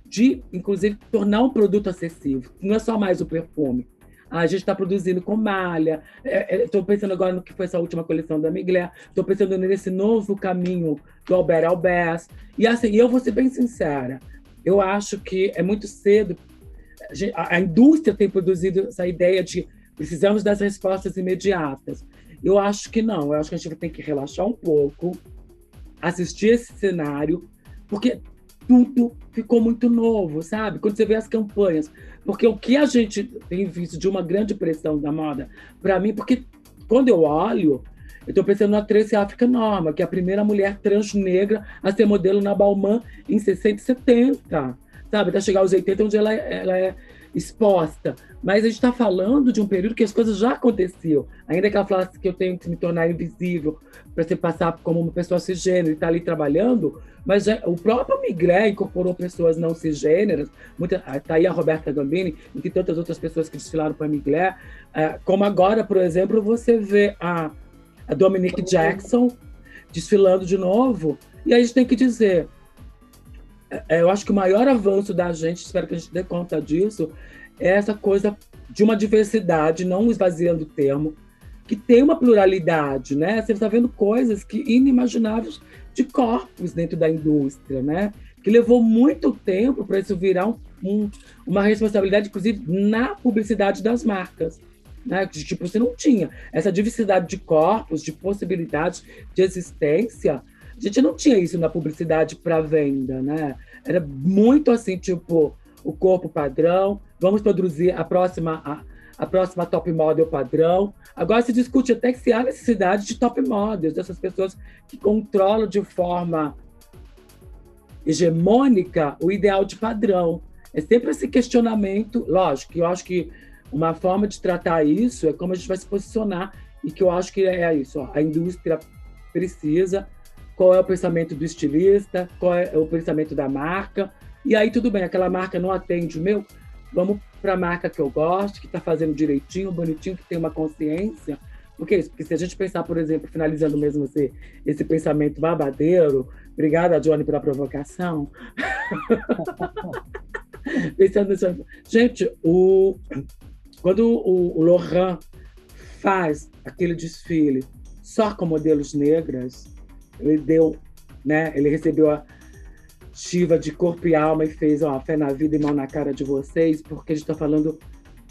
de, inclusive, tornar um produto acessível. Não é só mais o perfume. A gente está produzindo com malha. Estou é, é, pensando agora no que foi essa última coleção da Miguel. Estou pensando nesse novo caminho do Albert Albers. E assim, eu vou ser bem sincera. Eu acho que é muito cedo. A, a indústria tem produzido essa ideia de Precisamos das respostas imediatas. Eu acho que não, eu acho que a gente tem que relaxar um pouco, assistir esse cenário, porque tudo ficou muito novo, sabe? Quando você vê as campanhas. Porque o que a gente tem visto de uma grande pressão da moda, para mim, porque quando eu olho, eu estou pensando na Tracy África Norma, que é a primeira mulher trans negra a ser modelo na Balmain em 60 e 70, sabe? Até chegar aos 80, onde ela, é, ela é exposta. Mas a gente está falando de um período que as coisas já aconteciam. Ainda que ela falasse que eu tenho que me tornar invisível para se passar como uma pessoa cisgênera e estar tá ali trabalhando, mas já, o próprio Migré incorporou pessoas não cisgêneras. Está aí a Roberta Gambini e tantas outras pessoas que desfilaram para Migré. É, como agora, por exemplo, você vê a, a Dominique Jackson desfilando de novo. E aí a gente tem que dizer, é, eu acho que o maior avanço da gente, espero que a gente dê conta disso, é essa coisa de uma diversidade, não esvaziando o termo, que tem uma pluralidade, né? Você está vendo coisas que inimagináveis de corpos dentro da indústria, né? Que levou muito tempo para isso virar um, um, uma responsabilidade, inclusive, na publicidade das marcas. Né? Tipo, você não tinha essa diversidade de corpos, de possibilidades de existência. A gente não tinha isso na publicidade para venda, né? Era muito assim, tipo, o corpo padrão, vamos produzir a próxima a, a próxima top model padrão. Agora se discute até se há necessidade de top models, dessas pessoas que controlam de forma hegemônica o ideal de padrão. É sempre esse questionamento, lógico, que eu acho que uma forma de tratar isso é como a gente vai se posicionar e que eu acho que é isso. Ó, a indústria precisa, qual é o pensamento do estilista, qual é o pensamento da marca, e aí tudo bem, aquela marca não atende o meu, vamos para a marca que eu gosto, que está fazendo direitinho, bonitinho, que tem uma consciência. Por que isso? Porque se a gente pensar, por exemplo, finalizando mesmo esse, esse pensamento babadeiro, obrigada, Johnny, pela provocação. Pensando nisso, gente, o, quando o, o Laurent faz aquele desfile só com modelos negras, ele deu, né? Ele recebeu a, Shiva de corpo e alma e fez ó, fé na vida e mal na cara de vocês, porque a gente está falando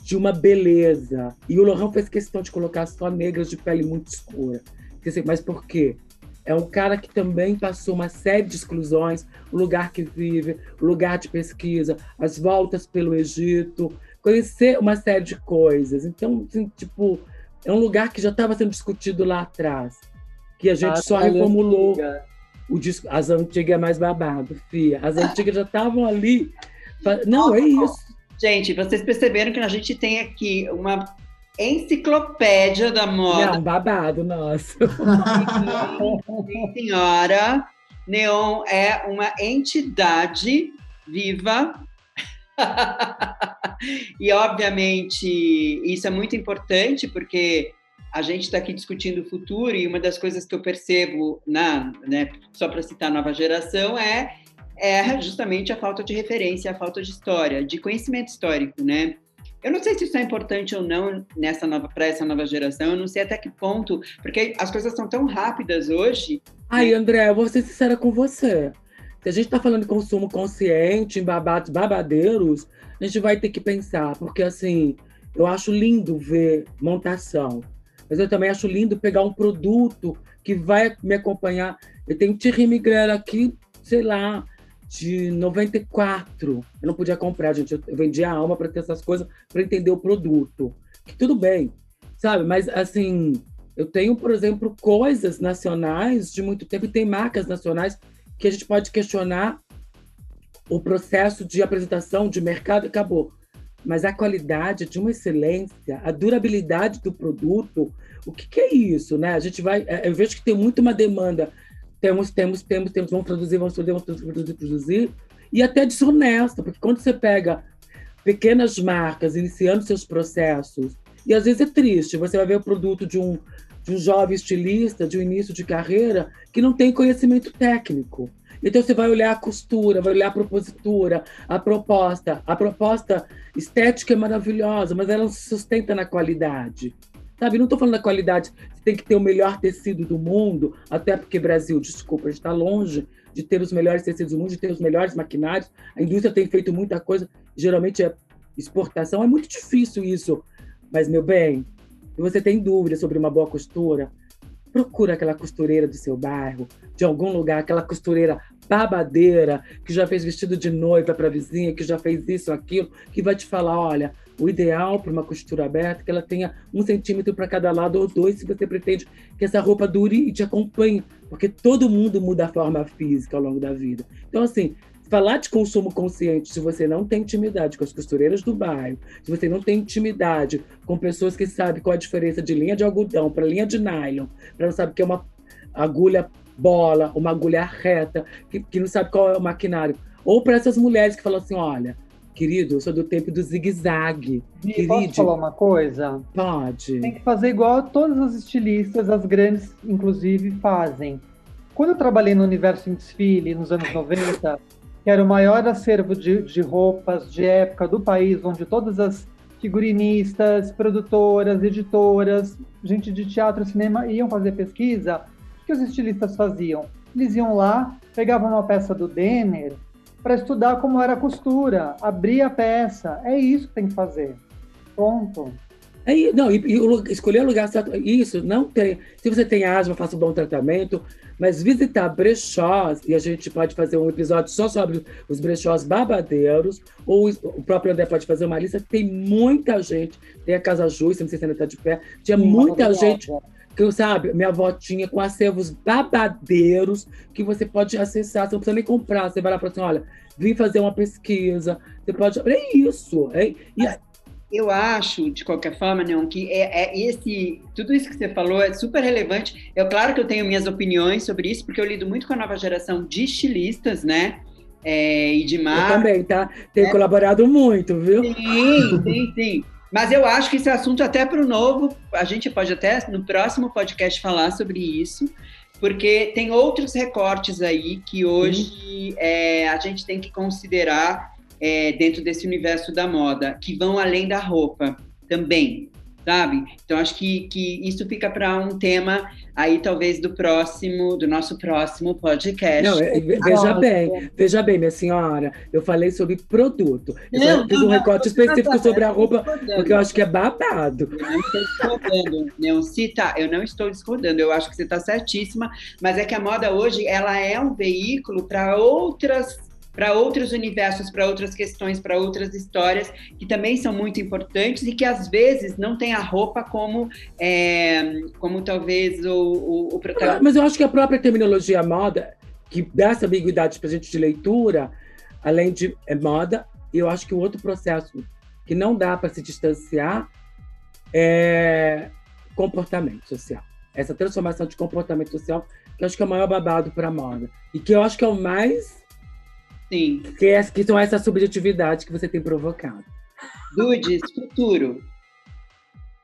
de uma beleza. E o Laurent fez questão de colocar só negras de pele muito escura. Mas por quê? É um cara que também passou uma série de exclusões, o lugar que vive, o lugar de pesquisa, as voltas pelo Egito, conhecer uma série de coisas. Então, assim, tipo, é um lugar que já estava sendo discutido lá atrás, que a gente ah, só reformulou. O disco, as antigas é mais babado, fia. As antigas já estavam ali. Não, é isso. Gente, vocês perceberam que a gente tem aqui uma enciclopédia da moda. Não, babado, nossa. Sim, senhora. Neon é uma entidade viva. e, obviamente, isso é muito importante, porque a gente está aqui discutindo o futuro e uma das coisas que eu percebo, na, né, só para citar a nova geração, é, é justamente a falta de referência, a falta de história, de conhecimento histórico, né? Eu não sei se isso é importante ou não nessa nova para essa nova geração. Eu não sei até que ponto, porque as coisas são tão rápidas hoje. Ai, né? André, eu vou ser sincera com você. Se a gente está falando de consumo consciente, babados, babadeiros, a gente vai ter que pensar, porque assim, eu acho lindo ver montação mas eu também acho lindo pegar um produto que vai me acompanhar. Eu tenho Thierry Mugler aqui, sei lá, de 94. Eu não podia comprar, gente. Eu vendia a alma para ter essas coisas, para entender o produto. Que tudo bem, sabe? Mas, assim, eu tenho, por exemplo, coisas nacionais de muito tempo, e tem marcas nacionais que a gente pode questionar o processo de apresentação de mercado acabou mas a qualidade de uma excelência, a durabilidade do produto, o que, que, é isso, né? A gente vai, é, eu vejo que tem muito uma demanda, temos, temos, temos, temos, vamos produzir, vamos produzir, vamos produzir, produzir, e até desonesta, porque quando você pega pequenas marcas iniciando seus processos, e às vezes é triste, você vai ver o produto de um, de um jovem estilista, de um início de carreira, que não tem conhecimento técnico. Então você vai olhar a costura, vai olhar a propositura, a proposta. A proposta estética é maravilhosa, mas ela não se sustenta na qualidade. Sabe, não estou falando da qualidade, você tem que ter o melhor tecido do mundo, até porque Brasil, desculpa, está longe de ter os melhores tecidos do mundo, de ter os melhores maquinários. A indústria tem feito muita coisa, geralmente é exportação, é muito difícil isso. Mas, meu bem, se você tem dúvida sobre uma boa costura, procura aquela costureira do seu bairro, de algum lugar, aquela costureira babadeira, que já fez vestido de noiva para vizinha, que já fez isso, aquilo, que vai te falar, olha, o ideal para uma costura aberta é que ela tenha um centímetro para cada lado ou dois, se você pretende que essa roupa dure e te acompanhe, porque todo mundo muda a forma física ao longo da vida. Então, assim, falar de consumo consciente se você não tem intimidade com as costureiras do bairro, se você não tem intimidade com pessoas que sabem qual a diferença de linha de algodão para linha de nylon, para não saber que é uma agulha bola, uma agulha reta, que, que não sabe qual é o maquinário. Ou para essas mulheres que falam assim: olha, querido, eu sou do tempo do zigue-zague. E posso falar uma coisa? Pode. Tem que fazer igual todas as estilistas, as grandes, inclusive, fazem quando eu trabalhei no Universo em Desfile, nos anos 90, que era o maior acervo de, de roupas de época do país, onde todas as figurinistas, produtoras, editoras, gente de teatro, cinema iam fazer pesquisa, os estilistas faziam? Eles iam lá, pegavam uma peça do Denner para estudar como era a costura, abrir a peça. É isso que tem que fazer. Ponto. É, não, e, e escolher o lugar certo, isso, não tem. Se você tem asma, faça um bom tratamento, mas visitar brechós, e a gente pode fazer um episódio só sobre os brechós babadeiros, ou o próprio André pode fazer uma lista, tem muita gente, tem a Casa Justa, não sei se ainda está de pé, tinha Sim, muita gente que eu sabe, minha avó tinha com acervos babadeiros que você pode acessar, você não precisa nem comprar, você vai lá e fala assim, olha, vim fazer uma pesquisa, você pode, é isso, é, eu acho, de qualquer forma, Neon, que é, é, esse, tudo isso que você falou é super relevante. É claro que eu tenho minhas opiniões sobre isso, porque eu lido muito com a nova geração de estilistas, né? É, e de marca. Eu também, tá? Tenho é. colaborado muito, viu? Sim, sim, sim. Mas eu acho que esse assunto até para o novo, a gente pode até no próximo podcast falar sobre isso, porque tem outros recortes aí que hoje é, a gente tem que considerar é, dentro desse universo da moda, que vão além da roupa também, sabe? Então acho que, que isso fica para um tema aí talvez do próximo, do nosso próximo podcast. Não, é, veja bem, veja bem, minha senhora, eu falei sobre produto. Eu não, fiz um recorte específico sobre a roupa, porque eu acho que é babado. Eu não estou discordando, não, se tá, eu não estou discordando, eu acho que você está certíssima, mas é que a moda hoje ela é um veículo para outras para outros universos, para outras questões, para outras histórias que também são muito importantes e que às vezes não tem a roupa como, é, como talvez o, o, o protagonista. Mas eu acho que a própria terminologia moda, que dá essa ambiguidade para a gente de leitura, além de é moda, eu acho que o outro processo que não dá para se distanciar é comportamento social. Essa transformação de comportamento social, que eu acho que é o maior babado para a moda. E que eu acho que é o mais Sim. Que, é, que são essa subjetividade que você tem provocado. Dudes, futuro.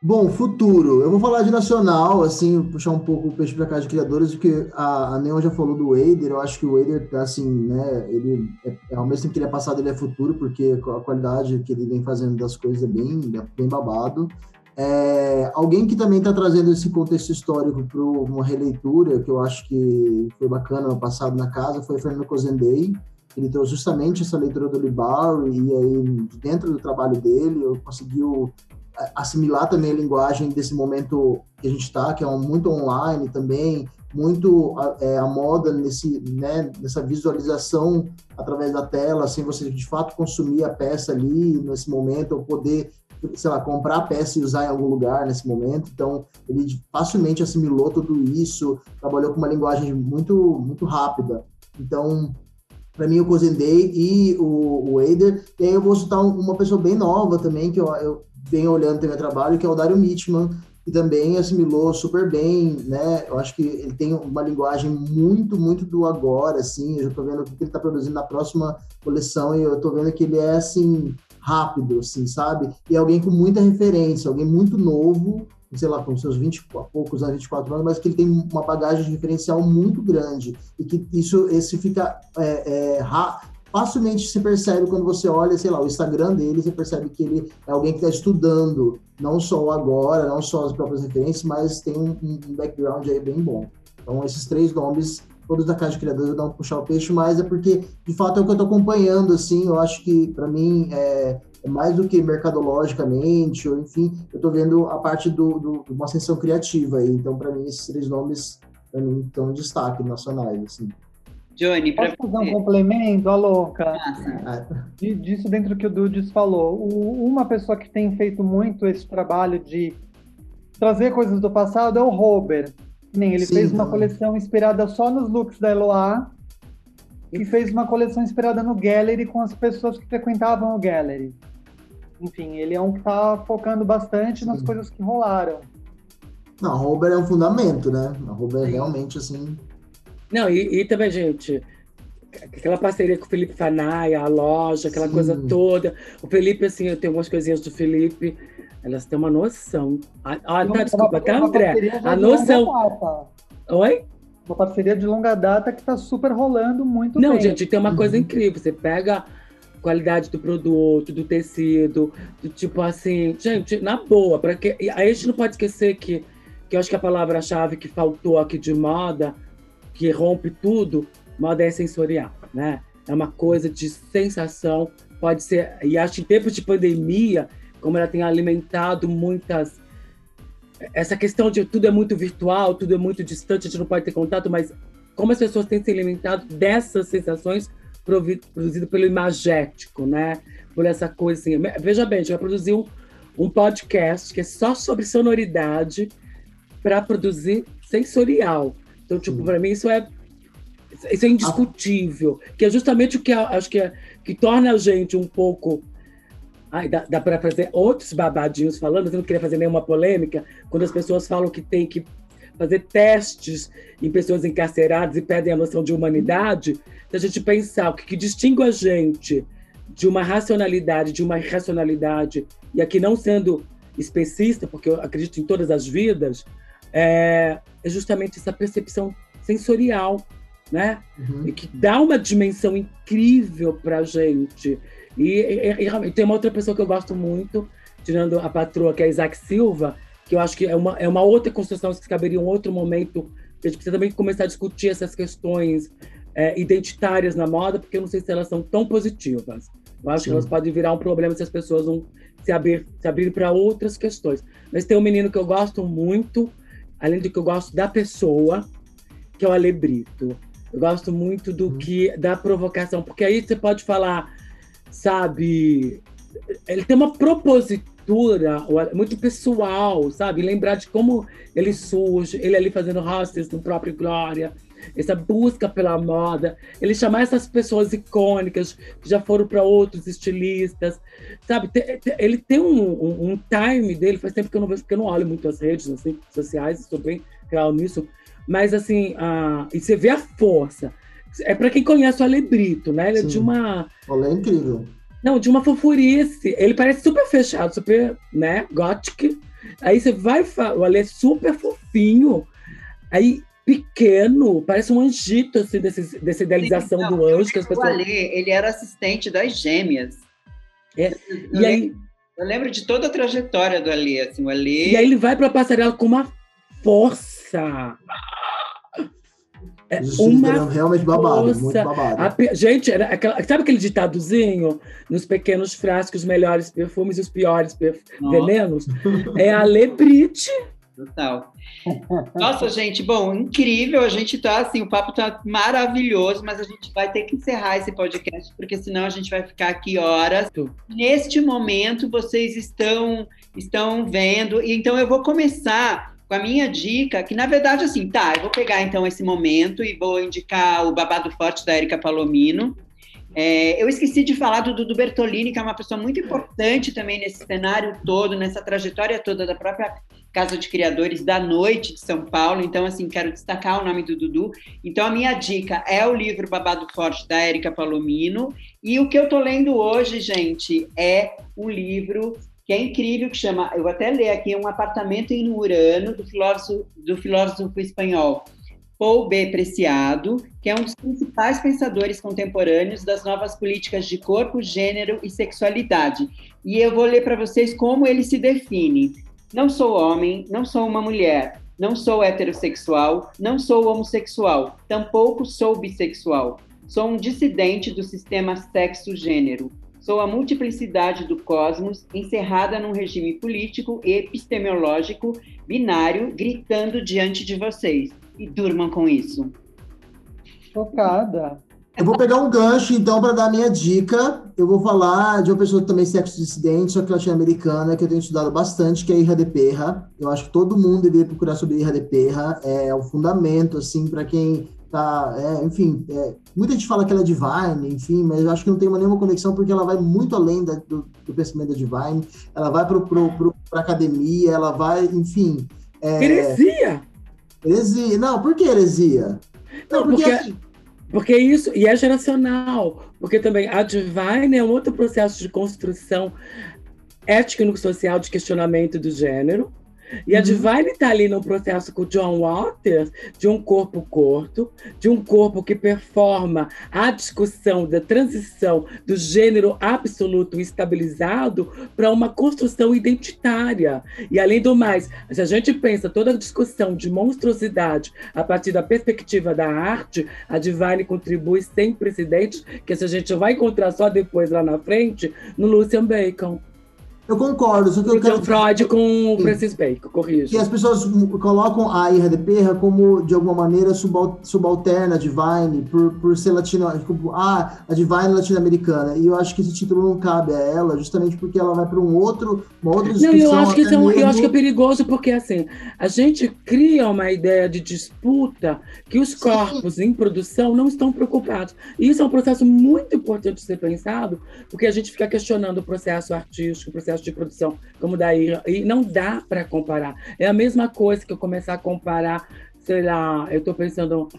Bom, futuro. Eu vou falar de nacional, assim, puxar um pouco o peixe para cá de criadores, porque a, a Neon já falou do Wader. Eu acho que o Wader, assim, né, ele, é, é, ao mesmo tempo que ele é passado, ele é futuro, porque a qualidade que ele vem fazendo das coisas é bem, é bem babado. É, alguém que também está trazendo esse contexto histórico para uma releitura, que eu acho que foi bacana no passado na casa, foi Fernando Cozendei ele trouxe justamente essa leitura do Libar e aí dentro do trabalho dele eu conseguiu assimilar também a linguagem desse momento que a gente está, que é um, muito online também, muito é, a moda nesse, né, nessa visualização através da tela, sem você de fato consumir a peça ali nesse momento, ou poder, sei lá, comprar a peça e usar em algum lugar nesse momento. Então, ele facilmente assimilou tudo isso, trabalhou com uma linguagem muito, muito rápida. Então, para mim o Cozendei e o, o Eider. E aí eu vou citar uma pessoa bem nova também, que eu, eu venho olhando meu trabalho, que é o Dário Mitchman, que também assimilou super bem, né? Eu acho que ele tem uma linguagem muito, muito do agora, assim. Eu já tô vendo o que ele está produzindo na próxima coleção e eu tô vendo que ele é, assim, rápido, assim, sabe? E alguém com muita referência, alguém muito novo, sei lá, com seus 20 poucos anos, 24 anos, mas que ele tem uma bagagem de referencial muito grande e que isso esse fica é, é, facilmente se percebe quando você olha, sei lá, o Instagram dele, você percebe que ele é alguém que está estudando não só o agora, não só as próprias referências, mas tem um, um background aí bem bom. Então, esses três nomes, todos da Casa de Criadores, dão puxar o peixe, mas é porque, de fato, é o que eu estou acompanhando, assim, eu acho que, para mim, é mais do que mercadologicamente, ou enfim, eu estou vendo a parte do, do, de uma ascensão criativa aí. Então, para mim, esses três nomes, para mim, estão em destaque nacionais, assim. Johnny, Posso fazer um complemento, a louca? Ah, disso dentro do que o Dudes falou. O, uma pessoa que tem feito muito esse trabalho de trazer coisas do passado é o Robert. Nem ele Sim, fez uma coleção inspirada só nos looks da Eloá e fez uma coleção inspirada no Gallery com as pessoas que frequentavam o Gallery enfim, ele é um que está focando bastante nas coisas que rolaram. Não, a Robert é um fundamento, né? A Robert é realmente assim. Não, e, e, também, gente, aquela parceria com o Felipe Fanaia, a loja, aquela Sim. coisa toda. O Felipe, assim, eu tenho algumas coisinhas do Felipe, elas têm uma noção. Ah, tá, desculpa, tá, André? A noção. Oi? Uma parceria de longa data que está super rolando muito Não, bem. gente, tem uma coisa incrível. Você pega a qualidade do produto, do tecido, do tipo assim, gente, na boa, para que a gente não pode esquecer que que eu acho que a palavra-chave que faltou aqui de moda, que rompe tudo, moda é sensorial, né? É uma coisa de sensação, pode ser, e acho que em tempos de pandemia, como ela tem alimentado muitas essa questão de tudo é muito virtual, tudo é muito distante, a gente não pode ter contato, mas como as pessoas têm se alimentado dessas sensações produzidas pelo imagético, né? Por essa coisa assim. Veja bem, a gente vai produzir um, um podcast que é só sobre sonoridade para produzir sensorial. Então, tipo, para mim isso é isso é indiscutível, que é justamente o que acho que, é, que torna a gente um pouco Ai, dá, dá para fazer outros babadinhos falando, eu não queria fazer nenhuma polêmica, quando as pessoas falam que tem que fazer testes em pessoas encarceradas e pedem a noção de humanidade, a gente pensar o que, que distingue a gente de uma racionalidade, de uma irracionalidade, e aqui não sendo especista, porque eu acredito em todas as vidas, é, é justamente essa percepção sensorial, né? Uhum. E que dá uma dimensão incrível para a gente. E, e, e, tem uma outra pessoa que eu gosto muito, tirando a patroa, que é Isaac Silva, que eu acho que é uma, é uma outra construção que caberia um outro momento. A gente precisa também começar a discutir essas questões é, identitárias na moda, porque eu não sei se elas são tão positivas. Eu acho Sim. que elas podem virar um problema se as pessoas não se abrir, se abrir para outras questões. Mas tem um menino que eu gosto muito, além do que eu gosto da pessoa, que é o Alebrito. Eu gosto muito do uhum. que da provocação, porque aí você pode falar sabe? Ele tem uma propositura muito pessoal, sabe? Lembrar de como ele surge, ele ali fazendo hostess no próprio Glória, essa busca pela moda, ele chamar essas pessoas icônicas que já foram para outros estilistas, sabe? Ele tem um, um, um, time dele, faz tempo que eu não vejo, porque eu não olho muito as redes assim, sociais, estou bem real nisso, mas assim, uh, e você vê a força é para quem conhece o Alebrito, né? Ele Sim. é de uma. Ele é incrível. Não, de uma fofurice. Ele parece super fechado, super, né? Gothic. Aí você vai. O Ale é super fofinho. Aí pequeno, parece um anjito, assim, desse, dessa idealização Sim, não, do anjo que as pessoas. O Ale, ele era assistente das gêmeas. É. E aí. Eu lembro de toda a trajetória do Ale, assim, o Ale. E aí ele vai para a passarela com uma força. É uma realmente babado, força. muito babado. A, gente, era aquela, sabe aquele ditadozinho? Nos pequenos frascos, os melhores perfumes e os piores venenos? É a Lebrite. Total. Nossa, gente, bom, incrível. A gente tá assim, o papo tá maravilhoso, mas a gente vai ter que encerrar esse podcast, porque senão a gente vai ficar aqui horas. Neste momento, vocês estão estão vendo, então eu vou começar com a minha dica, que na verdade, assim, tá, eu vou pegar então esse momento e vou indicar o Babado Forte da Erika Palomino. É, eu esqueci de falar do Dudu Bertolini, que é uma pessoa muito importante também nesse cenário todo, nessa trajetória toda da própria Casa de Criadores da Noite de São Paulo. Então, assim, quero destacar o nome do Dudu. Então, a minha dica é o livro Babado Forte da Érica Palomino. E o que eu tô lendo hoje, gente, é o livro que é incrível, que chama, eu até ler aqui, Um Apartamento em Urano, do filósofo, do filósofo espanhol Paul B. Preciado, que é um dos principais pensadores contemporâneos das novas políticas de corpo, gênero e sexualidade. E eu vou ler para vocês como ele se define. Não sou homem, não sou uma mulher, não sou heterossexual, não sou homossexual, tampouco sou bissexual. Sou um dissidente do sistema sexo-gênero. Sou a multiplicidade do cosmos encerrada num regime político e epistemológico binário gritando diante de vocês. E durmam com isso. Chocada. Eu vou pegar um gancho, então, para dar a minha dica. Eu vou falar de uma pessoa também sexo dissidente, só que latino-americana, que eu tenho estudado bastante, que é Irra de Perra. Eu acho que todo mundo deveria procurar sobre Irra de Perra. É o fundamento, assim, para quem tá, é, enfim, é, muita gente fala que ela é divine, enfim, mas eu acho que não tem uma, nenhuma conexão porque ela vai muito além da, do, do, pensamento da divine, ela vai para pro, pro, academia, ela vai, enfim... É, heresia! Heresia, não, por que heresia? Não, porque... porque... Assim, porque isso, e é geracional, porque também a Divine é um outro processo de construção ético-social de questionamento do gênero, E a Divine está ali no processo com o John Waters de um corpo curto, de um corpo que performa a discussão da transição do gênero absoluto estabilizado para uma construção identitária. E além do mais, se a gente pensa toda a discussão de monstruosidade a partir da perspectiva da arte, a Divine contribui sem precedentes, que a gente vai encontrar só depois lá na frente, no Lucian Bacon. Eu concordo, só que eu Então, quero. Freud com o Francis Bacon, corrijo. que as pessoas colocam a Irra de Perra como, de alguma maneira, subal- subalterna a Divine, por, por ser latino, tipo, ah, a Divine latino-americana. E eu acho que esse título não cabe a ela, justamente porque ela vai para um outro, uma outra Não, discussão. eu acho que até é, um- eu mesmo- acho que é perigoso porque assim a gente cria uma ideia de disputa que os corpos em produção não estão preocupados. E isso é um processo muito importante de ser pensado, porque a gente fica questionando o processo artístico, o processo de produção, como daí e não dá para comparar. É a mesma coisa que eu começar a comparar, sei lá, eu estou pensando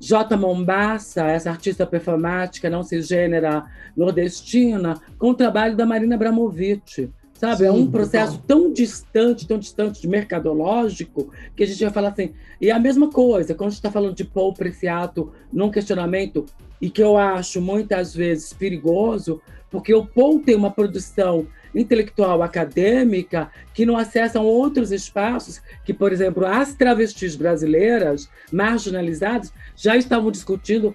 J. Mombassa, essa artista performática não cisgênera nordestina, com o trabalho da Marina Abramovic. Sabe, é Sim, um processo tão distante, tão distante de mercadológico, que a gente vai falar assim. E é a mesma coisa, quando a gente está falando de Paul Preciato num questionamento, e que eu acho muitas vezes perigoso, porque o Paul tem uma produção intelectual acadêmica que não acessam outros espaços que, por exemplo, as travestis brasileiras marginalizadas já estavam discutindo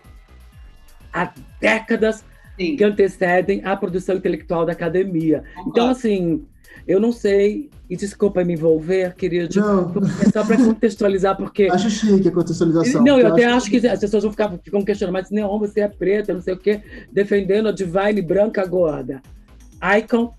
há décadas Sim. que antecedem a produção intelectual da academia. Então, assim, eu não sei, e desculpa me envolver, querido, Não. é só para contextualizar, porque. Acho chique a contextualização. Não, eu até acho que as pessoas vão ficar ficam questionando, mas não, você é preta, não sei o quê, defendendo a Divine branca gorda. Icon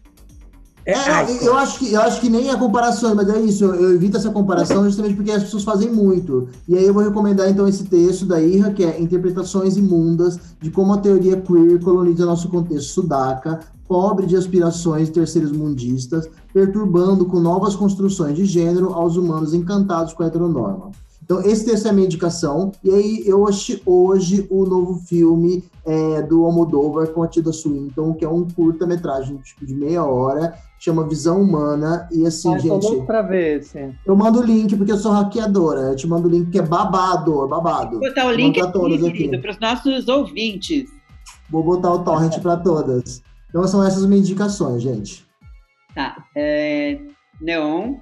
é, É, icon. eu, acho que, eu acho que nem a comparação, mas é isso, eu, eu evito essa comparação justamente porque as pessoas fazem muito. E aí eu vou recomendar então esse texto da Irra, que é Interpretações Imundas de como a teoria queer coloniza nosso contexto sudaca, pobre de aspirações terceiros mundistas, perturbando com novas construções de gênero aos humanos encantados com a heteronorma. Então, esse texto é a minha indicação. E aí, eu assisti hoje o novo filme é, do Almodóvar com a Tilda Swinton, que é um curta-metragem tipo, de meia hora, chama Visão Humana. E assim, Ai, tô gente, louco pra ver esse. eu mando o link porque eu sou hackeadora. Eu te mando o link que é babado, babado. Vou botar o link botar todas aqui, para os nossos ouvintes. Vou botar o torrent para todas. Então, são essas minhas indicações, gente. Tá. É, Neon.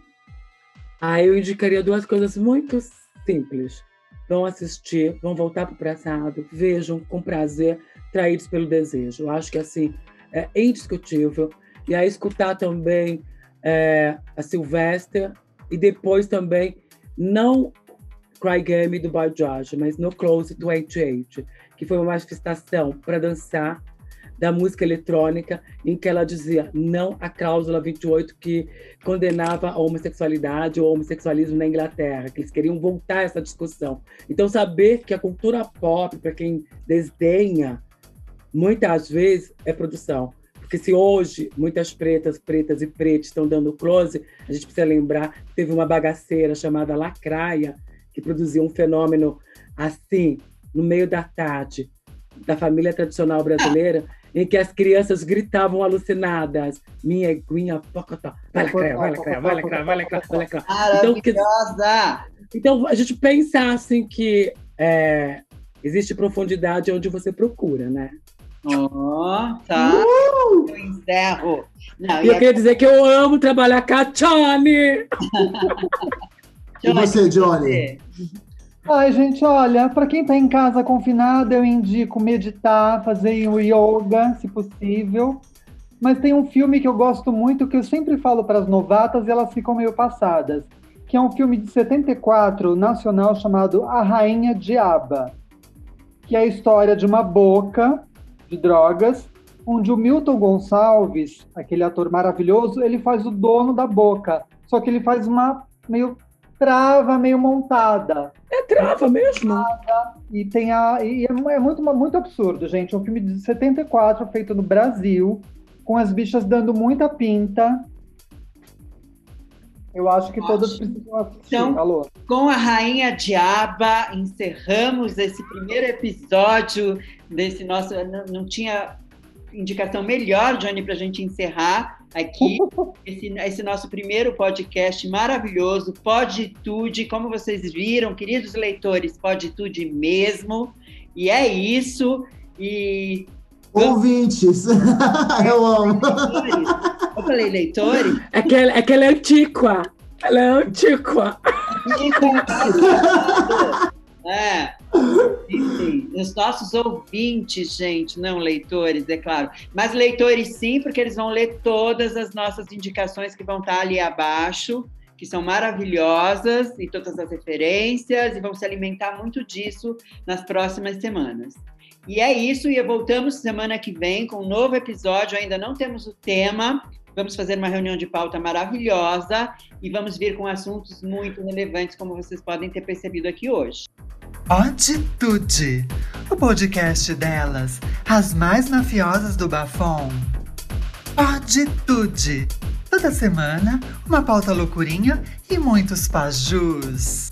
Ah, eu indicaria duas coisas muito simples. Vão assistir, vão voltar para o passado, vejam com prazer, traídos pelo desejo. Eu acho que assim é indiscutível. E aí escutar também é, a Sylvester e depois também não Cry Game do Boy George, mas no Close to 88, que foi uma manifestação para dançar da música eletrônica, em que ela dizia não à cláusula 28 que condenava a homossexualidade ou homossexualismo na Inglaterra, que eles queriam voltar a essa discussão. Então, saber que a cultura pop, para quem desdenha, muitas vezes é produção. Porque se hoje muitas pretas, pretas e pretos estão dando close, a gente precisa lembrar que teve uma bagaceira chamada Lacraia, que produziu um fenômeno assim, no meio da tarde, da família tradicional brasileira, em que as crianças gritavam alucinadas: minha eguinha, pocotó, vai lacrar, vai lacrar, vai lacrar, vai lacrar, vai lacrar. Então, que-! Então, a gente pensar assim que é, existe profundidade onde você procura, né? Ó, tá. Eu encerro. Não, E eu é- queria dizer que eu amo trabalhar com a Johnny! E você, Johnny? Ai, gente, olha, para quem tá em casa confinado, eu indico meditar, fazer o yoga, se possível. Mas tem um filme que eu gosto muito, que eu sempre falo para as novatas e elas ficam meio passadas, que é um filme de 74, nacional, chamado A Rainha Diaba, que é a história de uma boca de drogas, onde o Milton Gonçalves, aquele ator maravilhoso, ele faz o dono da boca, só que ele faz uma meio trava, meio montada. É trava mesmo. E tem a. E é é muito, muito absurdo, gente. É um filme de 74, feito no Brasil, com as bichas dando muita pinta. Eu acho que todas Ótimo. precisam assistir. Então- Alô? Com a Rainha Diaba, encerramos esse primeiro episódio desse nosso. Não, não tinha indicação melhor, Johnny, para a gente encerrar. Aqui, esse, esse, nosso primeiro podcast maravilhoso, Poditude, como vocês viram, queridos leitores, Poditude mesmo, e é isso, e... Ouvintes, eu amo. Eu falei leitores? É que, é que ela é antiqua, ela é antiqua. É. Enfim, os nossos ouvintes, gente, não leitores, é claro. Mas leitores sim, porque eles vão ler todas as nossas indicações que vão estar ali abaixo, que são maravilhosas, e todas as referências, e vão se alimentar muito disso nas próximas semanas. E é isso, e voltamos semana que vem com um novo episódio. Ainda não temos o tema, Vamos fazer uma reunião de pauta maravilhosa e vamos vir com assuntos muito relevantes, como vocês podem ter percebido aqui hoje. Atitude, o podcast delas, as mais mafiosas do Bafom. Atitude, toda semana uma pauta loucurinha e muitos pajus.